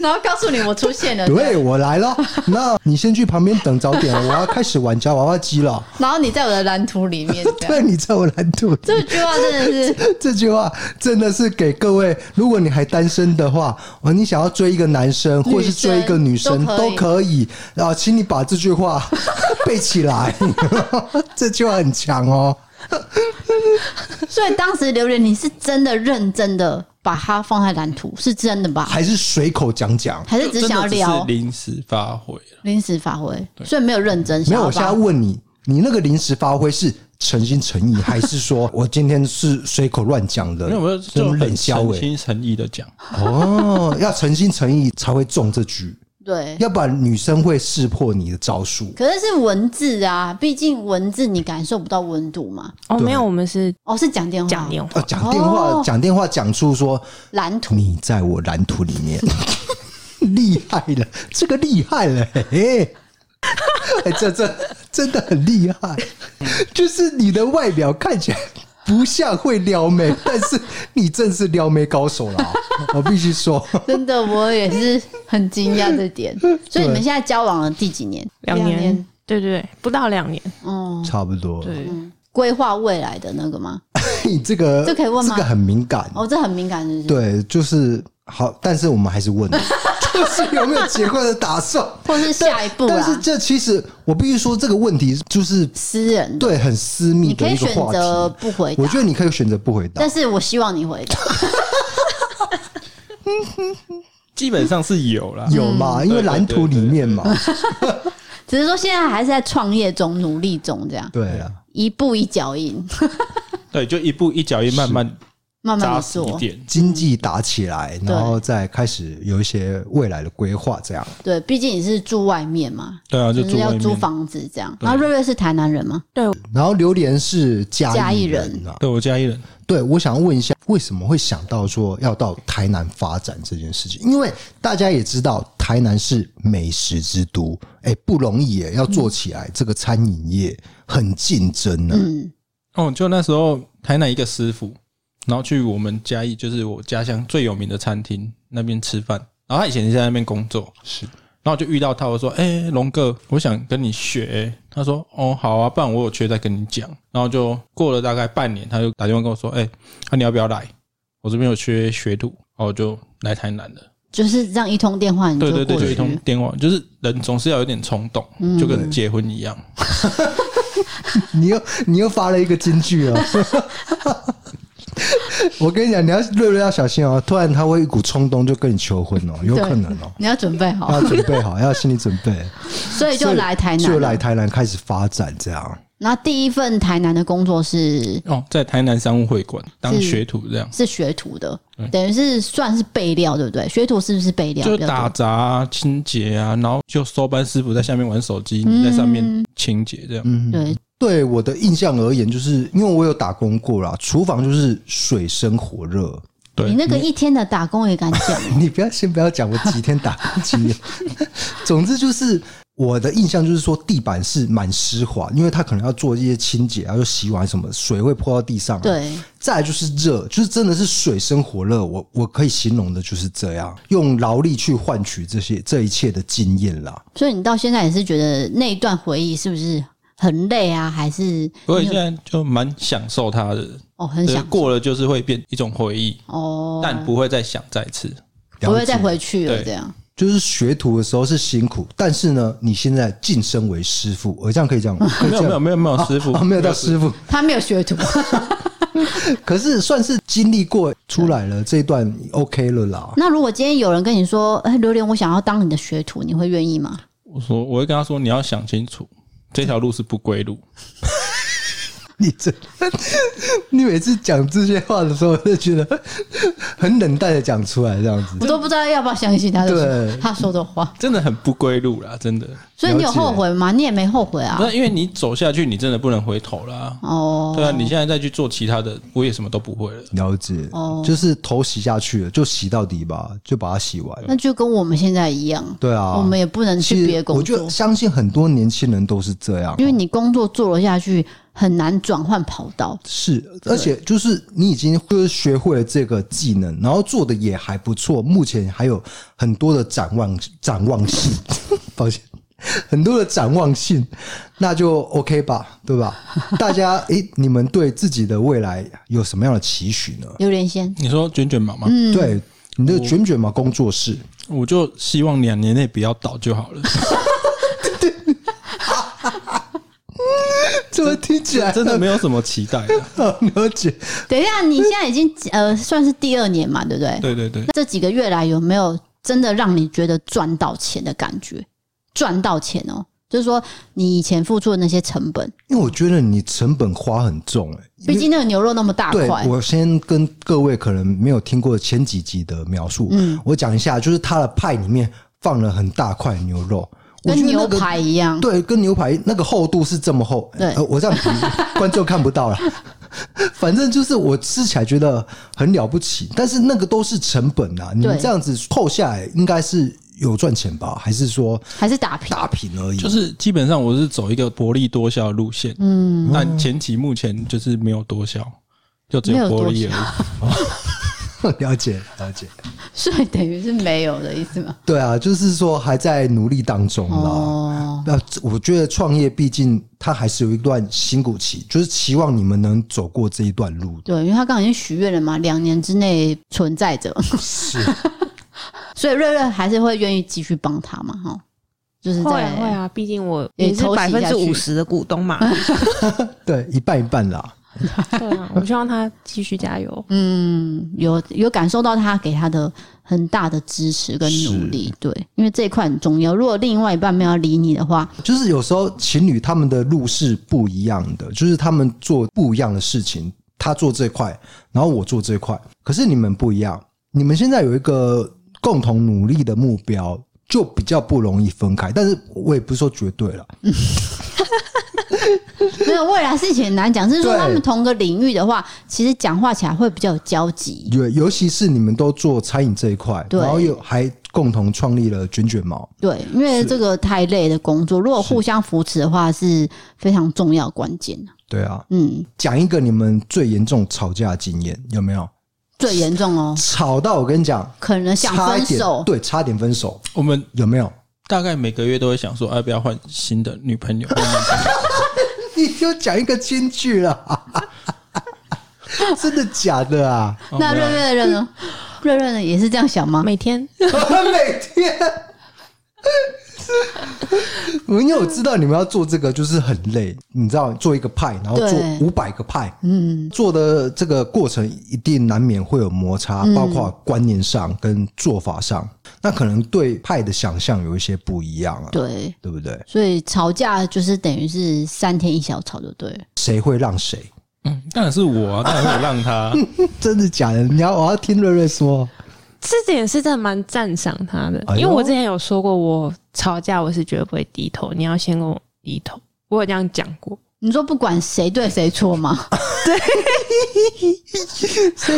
然后告诉你我出现了，对，我来了。那你先去旁边等早点，我要开始玩夹娃娃机了。然后你在我的蓝图里面，对，你在我蓝图。这句话真的是这，这句话真的是给各位，如果你还单身的话，哦，你想要追一个男生，或是追一个女生，女生都可以。然后，请你把这句话背起来，这句话很强哦。所以当时榴莲，你是真的认真的。把它放在蓝图是真的吧？还是随口讲讲？还是只想要聊？临时发挥，临时发挥，所以没有认真。没有，我现在问你，你那个临时发挥是诚心诚意，还是说我今天是随口乱讲的？没有，没有，就很诚心诚意的讲。哦，要诚心诚意才会中这局。对，要不然女生会识破你的招数。可是是文字啊，毕竟文字你感受不到温度嘛。哦，没有，我们是哦是讲电话，讲电话，讲电话，讲电话，讲出说蓝图，你在我蓝图里面，厉害了，这个厉害了，嘿，哎，这这真的很厉害，就是你的外表看起来。不像会撩妹，但是你正是撩妹高手了，我必须说，真的，我也是很惊讶这点。所以你们现在交往了第几年？两年，年，对对对，不到两年，嗯，差不多。对，规划未来的那个吗？你这个这可以问吗？这个很敏感哦，这很敏感是是？对，就是好，但是我们还是问。就是有没有结婚的打算，或是下一步？但是这其实我必须说，这个问题就是私人，对，很私密的一个话题。你可以选择不回答，我觉得你可以选择不回答，但是我希望你回答。基本上是有啦，有嘛？因为蓝图里面嘛。只是说现在还是在创业中，努力中，这样。对啊，一步一脚印。对，就一步一脚印，慢慢。慢慢做，经济打起来，然后再开始有一些未来的规划，这样。对，毕竟你是住外面嘛。对啊，就住，就是要租房子这样。然后瑞瑞是台南人吗？对。然后榴莲是嘉义人啊。对，我嘉义人。对，我想要问一下，为什么会想到说要到台南发展这件事情？因为大家也知道，台南是美食之都，哎，不容易耶，要做起来这个餐饮业很竞争呢。嗯。哦，就那时候台南一个师傅。然后去我们嘉义，就是我家乡最有名的餐厅那边吃饭。然后他以前在那边工作，是。然后我就遇到他，我说：“哎、欸，龙哥，我想跟你学。”他说：“哦，好啊，不然我有缺再跟你讲。”然后就过了大概半年，他就打电话跟我说：“哎、欸，那、啊、你要不要来？我这边有缺学徒。”然后我就来台南了。就是这样一通电话你就，对对对，就一通电话，就是人总是要有点冲动，嗯、就跟结婚一样。你又你又发了一个金句哦。我跟你讲，你要瑞瑞要小心哦，突然他会一股冲动就跟你求婚哦，有可能哦。你要准备好，要准备好，要心理准备。所以就来台南，就来台南开始发展这样。那第一份台南的工作是哦，在台南商务会馆当学徒这样，是学徒的，等于是算是备料对不对？学徒是不是备料？就打杂、清洁啊，然后就收班师傅在下面玩手机，你在上面清洁这样。嗯，对。对我的印象而言，就是因为我有打工过啦，厨房就是水深火热。对，你那个一天的打工也敢讲？你不要先不要讲我几天打工经验。总之就是我的印象就是说，地板是蛮湿滑，因为他可能要做一些清洁，然后洗碗什么，水会泼到地上。对，再来就是热，就是真的是水深火热。我我可以形容的就是这样，用劳力去换取这些这一切的经验啦。所以你到现在也是觉得那一段回忆是不是？很累啊，还是？不过现在就蛮享受它的哦，很享受。过了就是会变一种回忆哦，但不会再想再次，不会再回去了。这样就是学徒的时候是辛苦，但是呢，你现在晋升为师傅，我这样可以讲 吗？没有没有没有没有师傅，没有叫师傅，他没有学徒，可是算是经历过出来了这一段 OK 了啦。那如果今天有人跟你说，哎，榴莲，我想要当你的学徒，你会愿意吗？我说，我会跟他说，你要想清楚。这条路是不归路。你这，你每次讲这些话的时候，我就觉得很冷淡的讲出来，这样子，我都不知道要不要相信他的，他说的话，真的很不归路啦，真的。所以你有后悔吗？你也没后悔啊。那因为你走下去，你真的不能回头了。哦，对啊，你现在再去做其他的，我也什么都不会了。了解，哦，就是头洗下去了，就洗到底吧，就把它洗完。那就跟我们现在一样。对啊，我们也不能去别工作。我就相信很多年轻人都是这样，因为你工作做了下去。很难转换跑道，是，而且就是你已经就是学会了这个技能，然后做的也还不错，目前还有很多的展望展望性，抱歉，很多的展望性，那就 OK 吧，对吧？大家，诶、欸，你们对自己的未来有什么样的期许呢？榴莲先，你说卷卷毛吗？嗯，对，你的卷卷毛工作室，我，我就希望两年内不要倒就好了。怎么听起来真的没有什么期待的？了解。等一下，你现在已经呃算是第二年嘛，对不对？对对对。这几个月来有没有真的让你觉得赚到钱的感觉？赚到钱哦，就是说你以前付出的那些成本。因为我觉得你成本花很重哎，毕竟那个牛肉那么大块。我先跟各位可能没有听过前几集的描述，嗯，我讲一下，就是它的派里面放了很大块牛肉。跟牛排一样，对，跟牛排那个厚度是这么厚。对，呃，我这样比，观众看不到了。反正就是我吃起来觉得很了不起，但是那个都是成本啊。你们这样子扣下来，应该是有赚钱吧？还是说还是打平打平而已？就是基本上我是走一个薄利多销的路线，嗯，但前期目前就是没有多销，就只有薄利而已。了 解了解，所以等于是没有的意思吗？对啊，就是说还在努力当中啦。哦，那我觉得创业毕竟它还是有一段辛苦期，就是期望你们能走过这一段路。对，因为他刚刚已经许愿了嘛，两年之内存在着。是，所以瑞瑞还是会愿意继续帮他嘛？哈，就是在会啊，会啊，毕竟我也是百分之五十的股东嘛。对，一半一半啦。对啊，我希望他继续加油。嗯，有有感受到他给他的很大的支持跟努力。对，因为这一块很重要。如果另外一半没有理你的话，就是有时候情侣他们的路是不一样的，就是他们做不一样的事情。他做这块，然后我做这块，可是你们不一样。你们现在有一个共同努力的目标，就比较不容易分开。但是我也不是说绝对了。没有未来事情很难讲，就是说他们同个领域的话，其实讲话起来会比较有交集。对，尤其是你们都做餐饮这一块，然后又还共同创立了卷卷毛。对，因为这个太累的工作，如果互相扶持的话，是非常重要关键。对啊，嗯，讲一个你们最严重吵架的经验有没有？最严重哦，吵到我跟你讲，可能想分手，对，差点分手。我们有没有？大概每个月都会想说，要不要换新的女朋友？你就讲一个金句了，真的假的啊？那瑞瑞的呢？瑞瑞呢也是这样想吗？每天，每天。因 为我知道你们要做这个就是很累，你知道做一个派，然后做五百个派，嗯，做的这个过程一定难免会有摩擦，包括观念上跟做法上，那可能对派的想象有一些不一样啊，对，对不对？所以吵架就是等于是三天一小吵，就对了。谁会让谁？嗯，当然是我啊，当然我让他。真的假的？你要我要听瑞瑞说。这点是真的蛮赞赏他的，因为我之前有说过，我吵架我是绝对不会低头，你要先跟我低头，我有这样讲过。你说不管谁对谁错吗？对，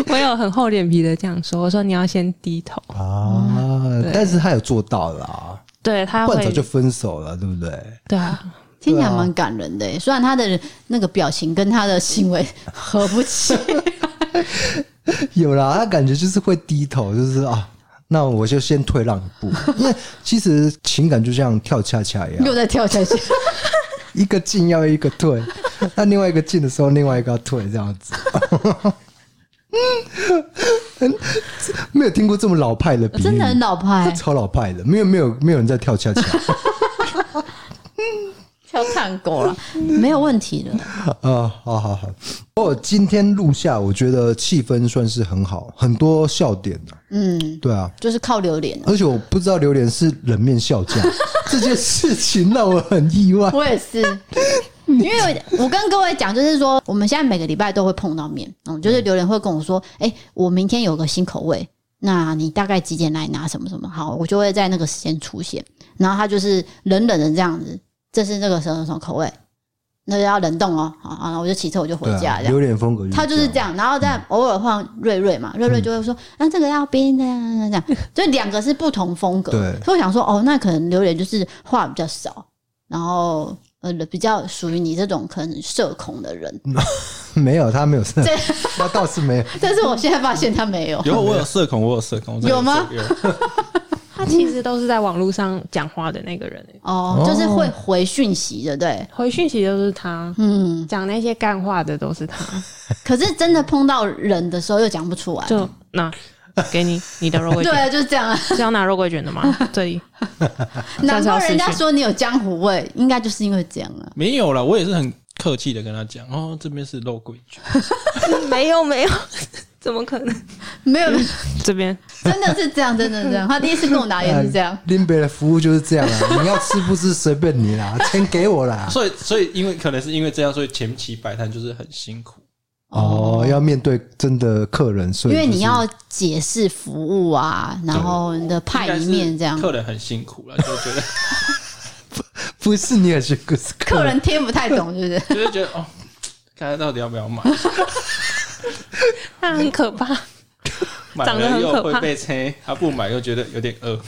我有很厚脸皮的这样说，我说你要先低头啊，但是他有做到啦，对他，不然早就分手了，对不对？对啊，听起来蛮感人的，虽然他的那个表情跟他的行为合不起。有啦，他感觉就是会低头，就是啊，那我就先退让一步，因为其实情感就像跳恰恰一样，又在跳恰恰，一个进要一个退，那另外一个进的时候，另外一个要退，这样子。嗯 没有听过这么老派的比喻，真的很老派，超老派的，没有没有没有人在跳恰恰。要看过了，没有问题的。啊，好好好。我今天录下，我觉得气氛算是很好，很多笑点的。嗯，对啊，就是靠榴莲。而且我不知道榴莲是冷面笑匠 这件事情，让我很意外。我也是，因为我跟各位讲，就是说我们现在每个礼拜都会碰到面。嗯，就是榴莲会跟我说：“哎，我明天有个新口味。”那你大概几点来拿什么什么？好，我就会在那个时间出现。然后他就是冷冷的这样子，这是那个什么什么口味，那就要冷冻哦。好，然后我就骑车我就回家，这样。榴莲风格，他就是这样。然后再偶尔换瑞瑞嘛，瑞瑞就会说，那、这个要冰的，这样。所以两个是不同风格。对。所以我想说，哦，那可能榴莲就是话比较少，然后。呃，比较属于你这种可能社恐的人，没有，他没有社恐，那倒是没有。但是我现在发现他没有。有，我有社恐，我有社恐，有吗？有。他其实都是在网络上讲话的那个人哦，就是会回讯息的，对，回讯息都是他，嗯，讲那些干话的都是他。可是真的碰到人的时候又讲不出来，就那。给你你的肉桂卷，对，就是这样啊。是要拿肉桂卷的吗？这里，难怪人家说你有江湖味，应该就是因为这样啊。没有了，我也是很客气的跟他讲，哦，这边是肉桂卷。没有没有，怎么可能？没有，这边真的是这样，真的是这样。他第一次跟我拿也是这样。林北的服务就是这样啊，你要吃不吃随便你啦，钱给我啦。所以所以因为可能是因为这样，所以前期摆摊就是很辛苦。哦，要面对真的客人，所以、就是、因为你要解释服务啊，然后你的派一面这样，客人很辛苦了，就觉得不不是你也是客客人听不太懂，是不是？就是觉得哦，看他到底要不要买，他很可怕，买了又会被催，他不买又觉得有点饿。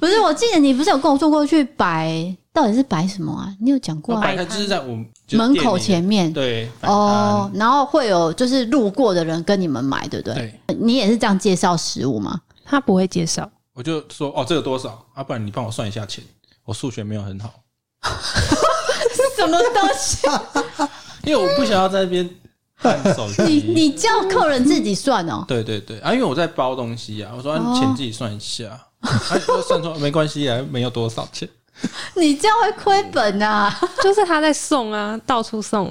不是，我记得你不是有跟我说过去摆，到底是摆什么啊？你有讲过啊？摆摊就是在我们门口前面，对哦，然后会有就是路过的人跟你们买，对不对？对，你也是这样介绍食物吗？他不会介绍，我就说哦，这个多少啊？不然你帮我算一下钱，我数学没有很好，是 什么东西？因为我不想要在那边。你你叫客人自己算哦？对对对啊，因为我在包东西啊，我说你钱自己算一下，他说算错没关系啊，没有多少钱。你这样会亏本啊！就是他在送啊，到处送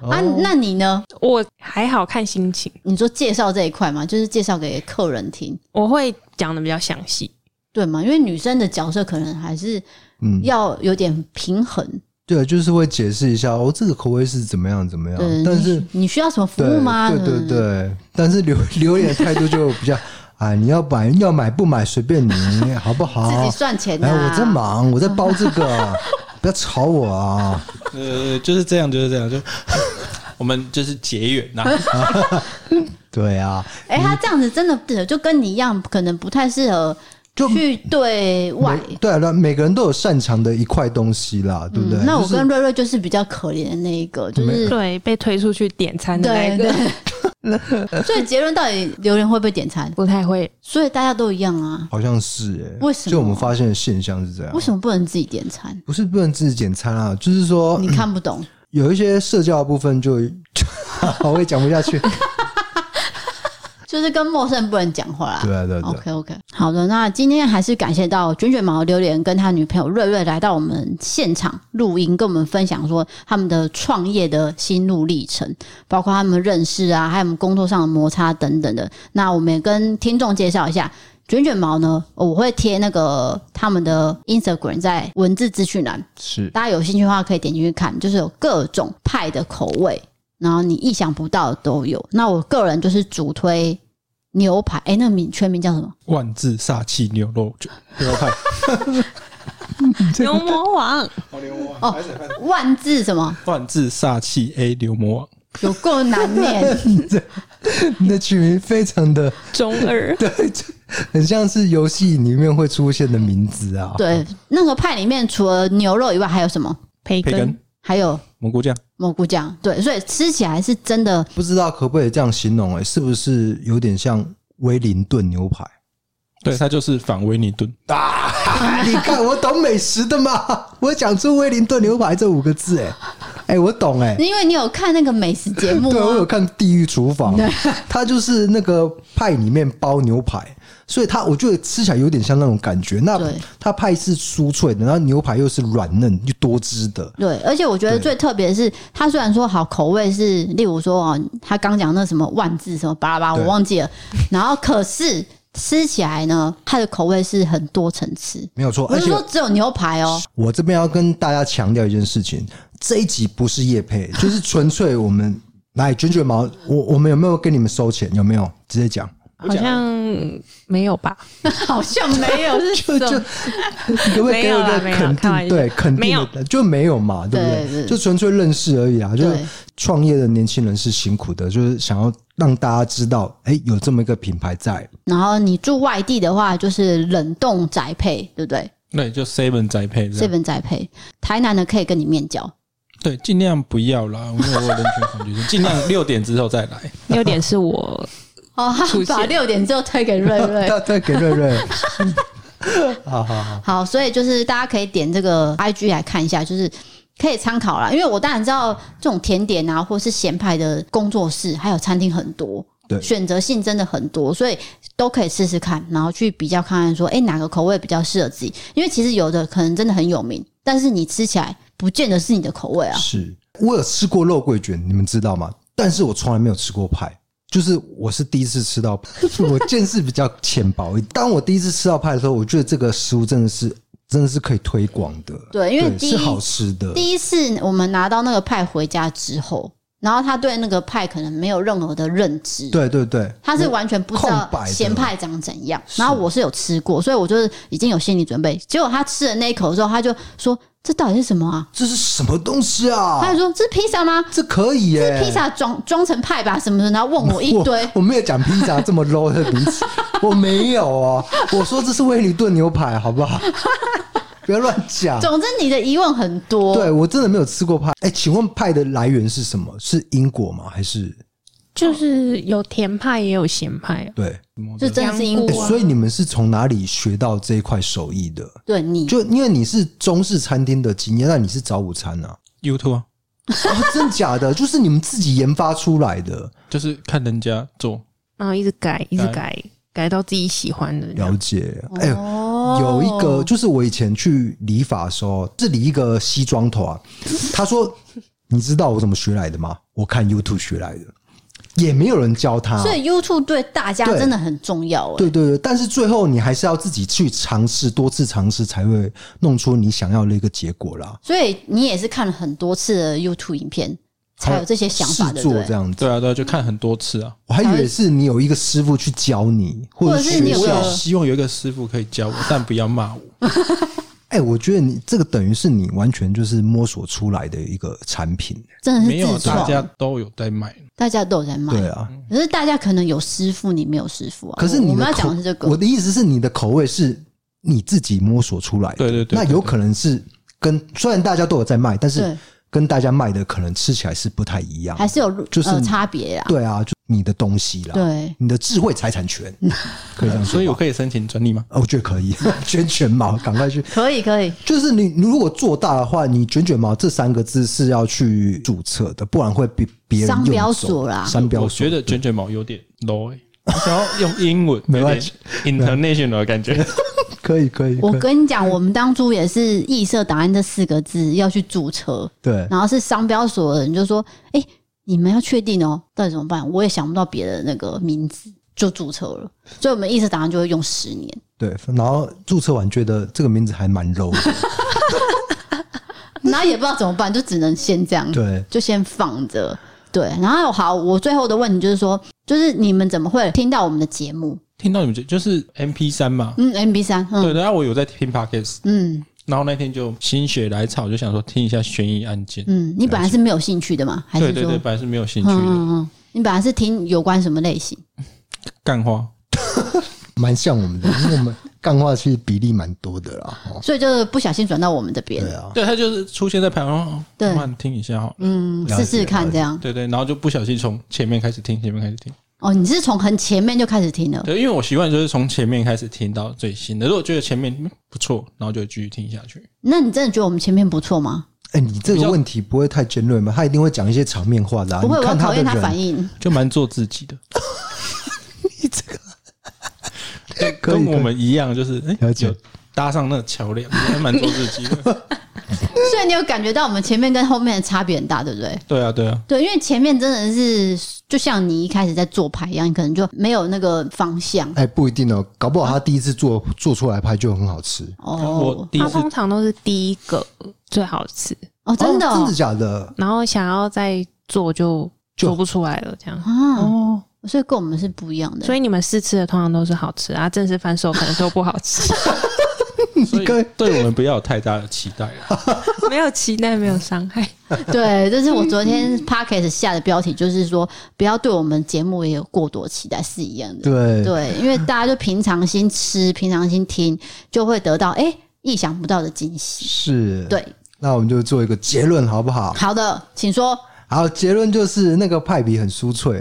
啊。那你呢？我还好看心情。你说介绍这一块嘛，就是介绍给客人听，我会讲的比较详细，对吗？因为女生的角色可能还是嗯要有点平衡。对，就是会解释一下哦，这个口味是怎么样怎么样。但是你，需要什么服务吗？对对对，但是留 留言态度就比较，哎，你要买要买不买随便你，好不好？自己算钱啊。哎，我在忙，我在包这个，不要吵我啊。呃，就是这样，就是这样，就 我们就是结缘呐。对啊。哎，他这样子真的就跟你一样，可能不太适合。就去对外，对啊，每个人都有擅长的一块东西啦，对不对？那我跟瑞瑞就是比较可怜的那一个，就是对被推出去点餐的那个。所以结论到底榴莲会不会点餐？不太会，所以大家都一样啊。好像是哎，为什么？就我们发现的现象是这样。为什么不能自己点餐？不是不能自己点餐啊，就是说你看不懂，有一些社交的部分就，我也讲不下去。就是跟陌生人不能讲话啦。对啊，对啊。OK OK，好的，那今天还是感谢到卷卷毛榴莲跟他女朋友瑞瑞来到我们现场录音，跟我们分享说他们的创业的心路历程，包括他们认识啊，还有我们工作上的摩擦等等的。那我们也跟听众介绍一下卷卷毛呢，我会贴那个他们的 Instagram 在文字资讯栏，是大家有兴趣的话可以点进去看，就是有各种派的口味。然后你意想不到的都有。那我个人就是主推牛排，哎，那名全名叫什么？万字煞气牛肉卷牛排。牛魔王。哦，万字什么？万字煞气 A 牛魔王。有够难念。你的取名非常的中二，对，很像是游戏里面会出现的名字啊。对，那个派里面除了牛肉以外，还有什么？培根。还有蘑菇酱，蘑菇酱，对，所以吃起来是真的不知道可不可以这样形容？哎，是不是有点像威灵顿牛排？对，它就是反威灵顿啊！你看我懂美食的嘛，我讲出威灵顿牛排这五个字，哎，哎，我懂哎，因为你有看那个美食节目，对，我有看《地狱厨房》，它就是那个派里面包牛排。所以它，我觉得吃起来有点像那种感觉。那它派是酥脆的，然后牛排又是软嫩又多汁的。对，而且我觉得最特别的是，它虽然说好口味是，例如说哦，他刚讲那什么万字什么巴拉巴拉，我忘记了。然后可是吃起来呢，它的口味是很多层次，没有错。不是说只有牛排哦。我这边要跟大家强调一件事情，这一集不是夜配，就是纯粹我们来卷卷毛，我我们有没有跟你们收钱？有没有？直接讲。好像没有吧？好像没有，是就就可不可以给我个肯定？对，肯定的就没有嘛，对不对？对就纯粹认识而已啊。就是创业的年轻人是辛苦的，就是想要让大家知道，哎，有这么一个品牌在。然后你住外地的话，就是冷冻宅配，对不对？对，就 seven 宅配，seven 宅配。台南的可以跟你面交。对，尽量不要啦，因为我有人群恐惧症，尽量六点之后再来。六点是我。哦，他把六点之后推给瑞瑞，要推给瑞瑞。好好好，好，所以就是大家可以点这个 IG 来看一下，就是可以参考啦。因为我当然知道这种甜点啊，或是咸派的工作室，还有餐厅很多，对，选择性真的很多，所以都可以试试看，然后去比较看看说，哎，哪个口味比较适合自己？因为其实有的可能真的很有名，但是你吃起来不见得是你的口味啊。是我有吃过肉桂卷，你们知道吗？但是我从来没有吃过派。就是我是第一次吃到，我见识比较浅薄。当我第一次吃到派的时候，我觉得这个食物真的是真的是可以推广的。对，因为是好吃的。第一次我们拿到那个派回家之后，然后他对那个派可能没有任何的认知。对对对，他是完全不知道咸派长怎样。然后我是有吃过，所以我就是已经有心理准备。结果他吃了那一口之后，他就说。这到底是什么啊？这是什么东西啊？他就说：“这是披萨吗？这可以耶，这是披萨装装成派吧？什么的？”然后问我一堆。我，我没有讲披萨这么 low 的名词，我没有啊。我说这是威利顿牛排，好不好？不要乱讲。总之，你的疑问很多。对，我真的没有吃过派。哎，请问派的来源是什么？是英国吗？还是？就是有甜派也有咸派，对，就真的是英国。所以你们是从哪里学到这一块手艺的？对，你就因为你是中式餐厅的经验，那你是早午餐啊？YouTube 啊？真假的？就是你们自己研发出来的？就是看人家做，然后一直改，一直改，改到自己喜欢的。了解。哎，有一个就是我以前去理发的时候，是理一个西装头啊。他说：“你知道我怎么学来的吗？我看 YouTube 学来的。”也没有人教他，所以 YouTube 对大家真的很重要。对对对，但是最后你还是要自己去尝试，多次尝试才会弄出你想要的一个结果啦。所以你也是看了很多次的 YouTube 影片，才有这些想法的。做这样子，对啊，对啊，就看很多次啊。我还以为是你有一个师傅去教你，或者是你有希望有一个师傅可以教我，但不要骂我。哎、欸，我觉得你这个等于是你完全就是摸索出来的一个产品，真的是没有，大家都有在卖，大家都有在卖，对啊。可是大家可能有师傅，你没有师傅啊。可是你我们要讲的是这个，我的意思是你的口味是你自己摸索出来的，对对对，对。那有可能是跟虽然大家都有在卖，但是跟大家卖的可能吃起来是不太一样，还是有就是、呃、差别啊。对啊，就。你的东西啦，对，你的智慧财产权，可以这样说，所以我可以申请专利吗？哦，我觉得可以，卷卷毛，赶快去，可以可以。就是你，你如果做大的话，你卷卷毛这三个字是要去注册的，不然会被别人商标所啦。商标，我觉得卷卷毛有点 low，欸，我想要用英文，没关系，international 的感觉，可以可以。我跟你讲，我们当初也是异色档案这四个字要去注册，对，然后是商标所的人就说，哎，欸。你们要确定哦，到底怎么办？我也想不到别的那个名字，就注册了。所以我们异色档案就会用十年。对，然后注册完觉得这个名字还蛮 low 的，然后也不知道怎么办，就只能先这样，对，就先放着。对，然后好，我最后的问题就是说，就是你们怎么会听到我们的节目？听到你们就就是 M P 三嘛？嗯，M P 三。嗯、对，然后我有在听 Podcast。嗯。然后那天就心血来潮，就想说听一下悬疑案件。嗯，你本来是没有兴趣的嘛？还是说对对对，本来是没有兴趣的。嗯嗯嗯，你本来是听有关什么类型？干话，蛮像我们的，因为我们干话其实比例蛮多的啦。所以就是不小心转到我们这边。对啊，对他就是出现在排行榜，对，慢听一下哈。嗯，试试看这样。对对，然后就不小心从前面开始听，前面开始听。哦，你是从很前面就开始听了？对，因为我习惯就是从前面开始听到最新的。如果觉得前面不错，然后就继续听下去。那你真的觉得我们前面不错吗？哎、欸，你这个问题不会太尖锐吗？他一定会讲一些场面话的、啊。不会，我看讨厌他反应，就蛮做自己的。你这个跟我们一样，就是哎，了解。搭上那个桥梁，还蛮做自己的。所以你有感觉到我们前面跟后面的差别很大，对不对？对啊，对啊。对，因为前面真的是就像你一开始在做牌一样，你可能就没有那个方向。哎，不一定哦，搞不好他第一次做、啊、做出来牌就很好吃哦。他通常都是第一个最好吃哦，真的、哦哦，真的假的？然后想要再做就做不出来了，这样啊。哦，所以跟我们是不一样的。所以你们试吃的通常都是好吃啊，正式翻手可能都不好吃。所以对我们不要有太大的期待 没有期待，没有伤害。对，这是我昨天 pocket 下的标题，就是说不要对我们节目也有过多期待，是一样的。对对，因为大家就平常心吃，平常心听，就会得到哎意想不到的惊喜。是，对。那我们就做一个结论，好不好？好的，请说。好，结论就是那个派比很酥脆，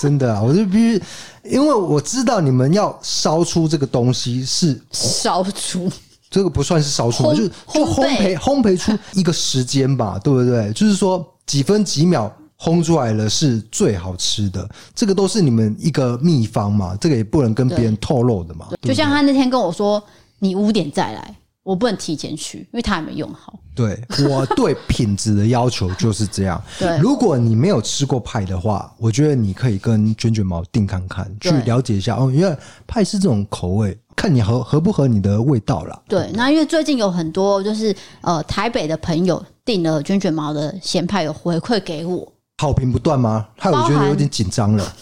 真的啊，我就必须。因为我知道你们要烧出这个东西是烧出，这个不算是烧出，就就烘焙烘焙出一个时间吧，对不对？就是说几分几秒烘出来了是最好吃的，这个都是你们一个秘方嘛，这个也不能跟别人透露的嘛。就像他那天跟我说，你五点再来。我不能提前去，因为它还没用好。对，我对品质的要求就是这样。对，如果你没有吃过派的话，我觉得你可以跟卷卷毛订看看，去了解一下哦。因为派是这种口味，看你合合不合你的味道啦。对，那因为最近有很多就是呃台北的朋友订了卷卷毛的咸派，有回馈给我，好评不断吗？害我觉得有点紧张了。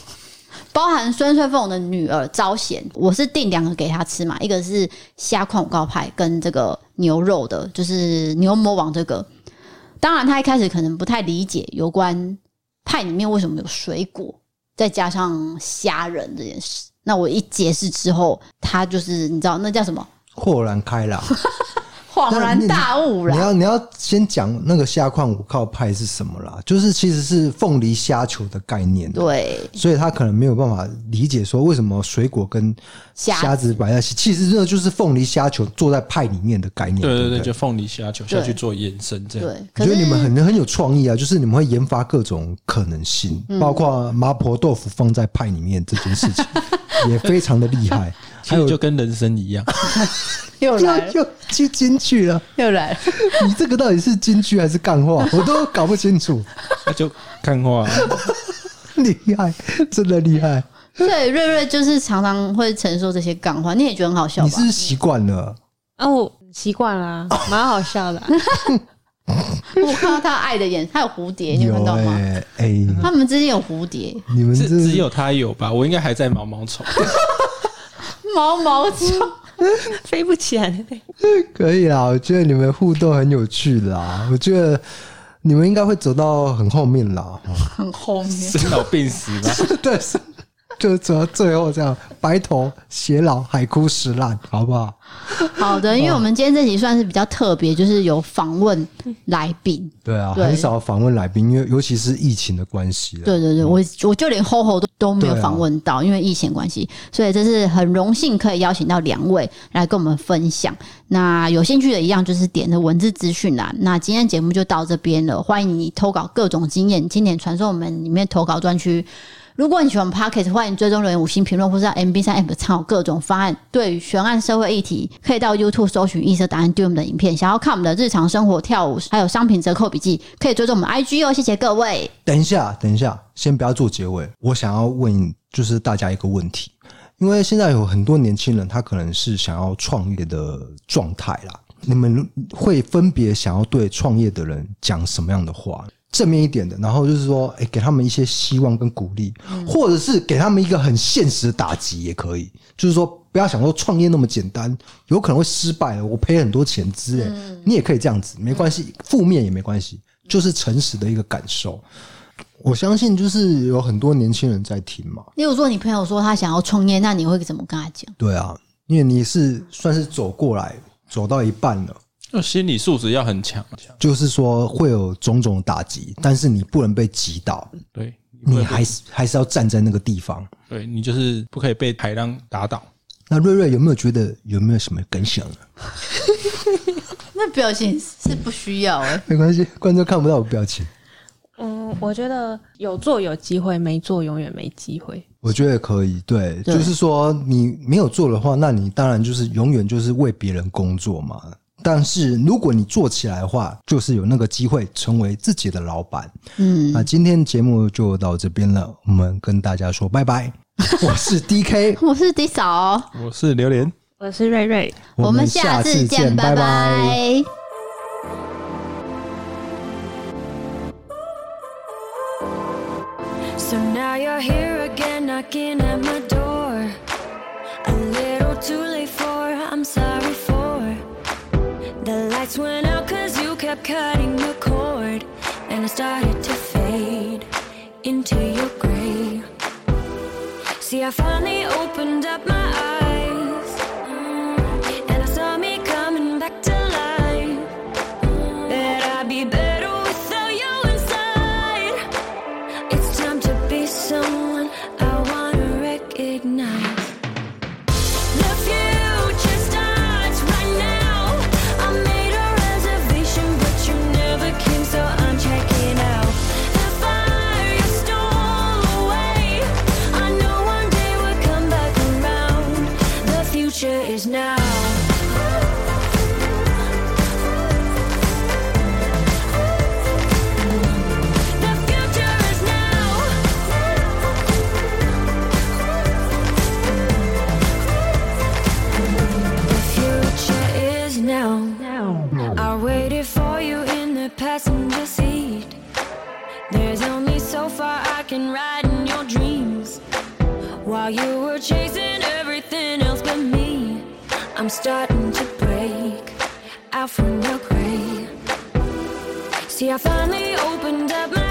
包含孙翠凤的女儿招贤，我是订两个给她吃嘛，一个是虾矿五高派跟这个牛肉的，就是牛魔王这个。当然，他一开始可能不太理解有关派里面为什么有水果，再加上虾仁这件事。那我一解释之后，他就是你知道那叫什么？豁然开朗。恍然大悟了。你要你要先讲那个虾矿五靠派是什么啦？就是其实是凤梨虾球的概念。对，所以他可能没有办法理解说为什么水果跟虾子摆在一起。其实这就是凤梨虾球做在派里面的概念。对对对，就凤梨虾球下去做延伸这样。对，我觉得你们很很有创意啊！就是你们会研发各种可能性，包括麻婆豆腐放在派里面这件事情，也非常的厉害。还有就跟人生一样。又来又去京剧了，又来了。你这个到底是京剧还是干话？我都搞不清楚。那就干话，厉害，真的厉害。对，瑞瑞就是常常会承受这些干话，你也觉得很好笑吧？你是习惯了啊？我习惯了，蛮好笑的。我看到他爱的眼，他有蝴蝶，你有看到吗？哎、欸，他们之间有蝴蝶，你们是只有他有吧？我应该还在毛毛虫，毛毛虫。飞不起来的，可以啦。我觉得你们互动很有趣啦。我觉得你们应该会走到很后面啦，很后面，生老病死吧？对，就走到最后这样，白头偕老，海枯石烂，好不好？好的，因为我们今天这集算是比较特别，就是有访问来宾。对啊，对很少访问来宾，因为尤其是疫情的关系。对对对，我我就连 HoHo 都都没有访问到，啊、因为疫情关系，所以这是很荣幸可以邀请到两位来跟我们分享。那有兴趣的一样就是点的文字资讯栏。那今天节目就到这边了，欢迎你投稿各种经验，经典传送我们里面投稿专区。如果你喜欢 Pocket，欢迎追踪留言五星评论，或是在 MB 三 App 参考各种方案。对于悬案社会议题，可以到 YouTube 搜寻异色档案，对我们的影片。想要看我们的日常生活、跳舞，还有商品折扣笔记，可以追踪我们 IG 哦。谢谢各位。等一下，等一下，先不要做结尾。我想要问，就是大家一个问题，因为现在有很多年轻人，他可能是想要创业的状态啦。你们会分别想要对创业的人讲什么样的话？正面一点的，然后就是说，哎，给他们一些希望跟鼓励，或者是给他们一个很现实的打击也可以。就是说，不要想说创业那么简单，有可能会失败了，我赔很多钱之类。你也可以这样子，没关系，负面也没关系，就是诚实的一个感受。我相信，就是有很多年轻人在听嘛。例如说，你朋友说他想要创业，那你会怎么跟他讲？对啊，因为你是算是走过来，走到一半了。那心理素质要很强，就是说会有种种打击，但是你不能被击倒。对，你还是还是要站在那个地方。对，你就是不可以被海浪打倒。那瑞瑞有没有觉得有没有什么感想呢？那表情是不需要哎，没关系，观众看不到我表情。嗯，我觉得有做有机会，没做永远没机会。我觉得可以，对，对就是说你没有做的话，那你当然就是永远就是为别人工作嘛。但是如果你做起来的话，就是有那个机会成为自己的老板。嗯，那今天节目就到这边了，我们跟大家说拜拜。我是 DK，我是 D 嫂，我是榴莲，我是瑞瑞，我们下次见，拜拜。拜拜。So now you're here again, knocking at my door. A little too late lights went out cause you kept cutting the cord. And I started to fade into your gray. See, I finally opened up my eyes. In your dreams. While you were chasing everything else but me, I'm starting to break out from your grave. See, I finally opened up my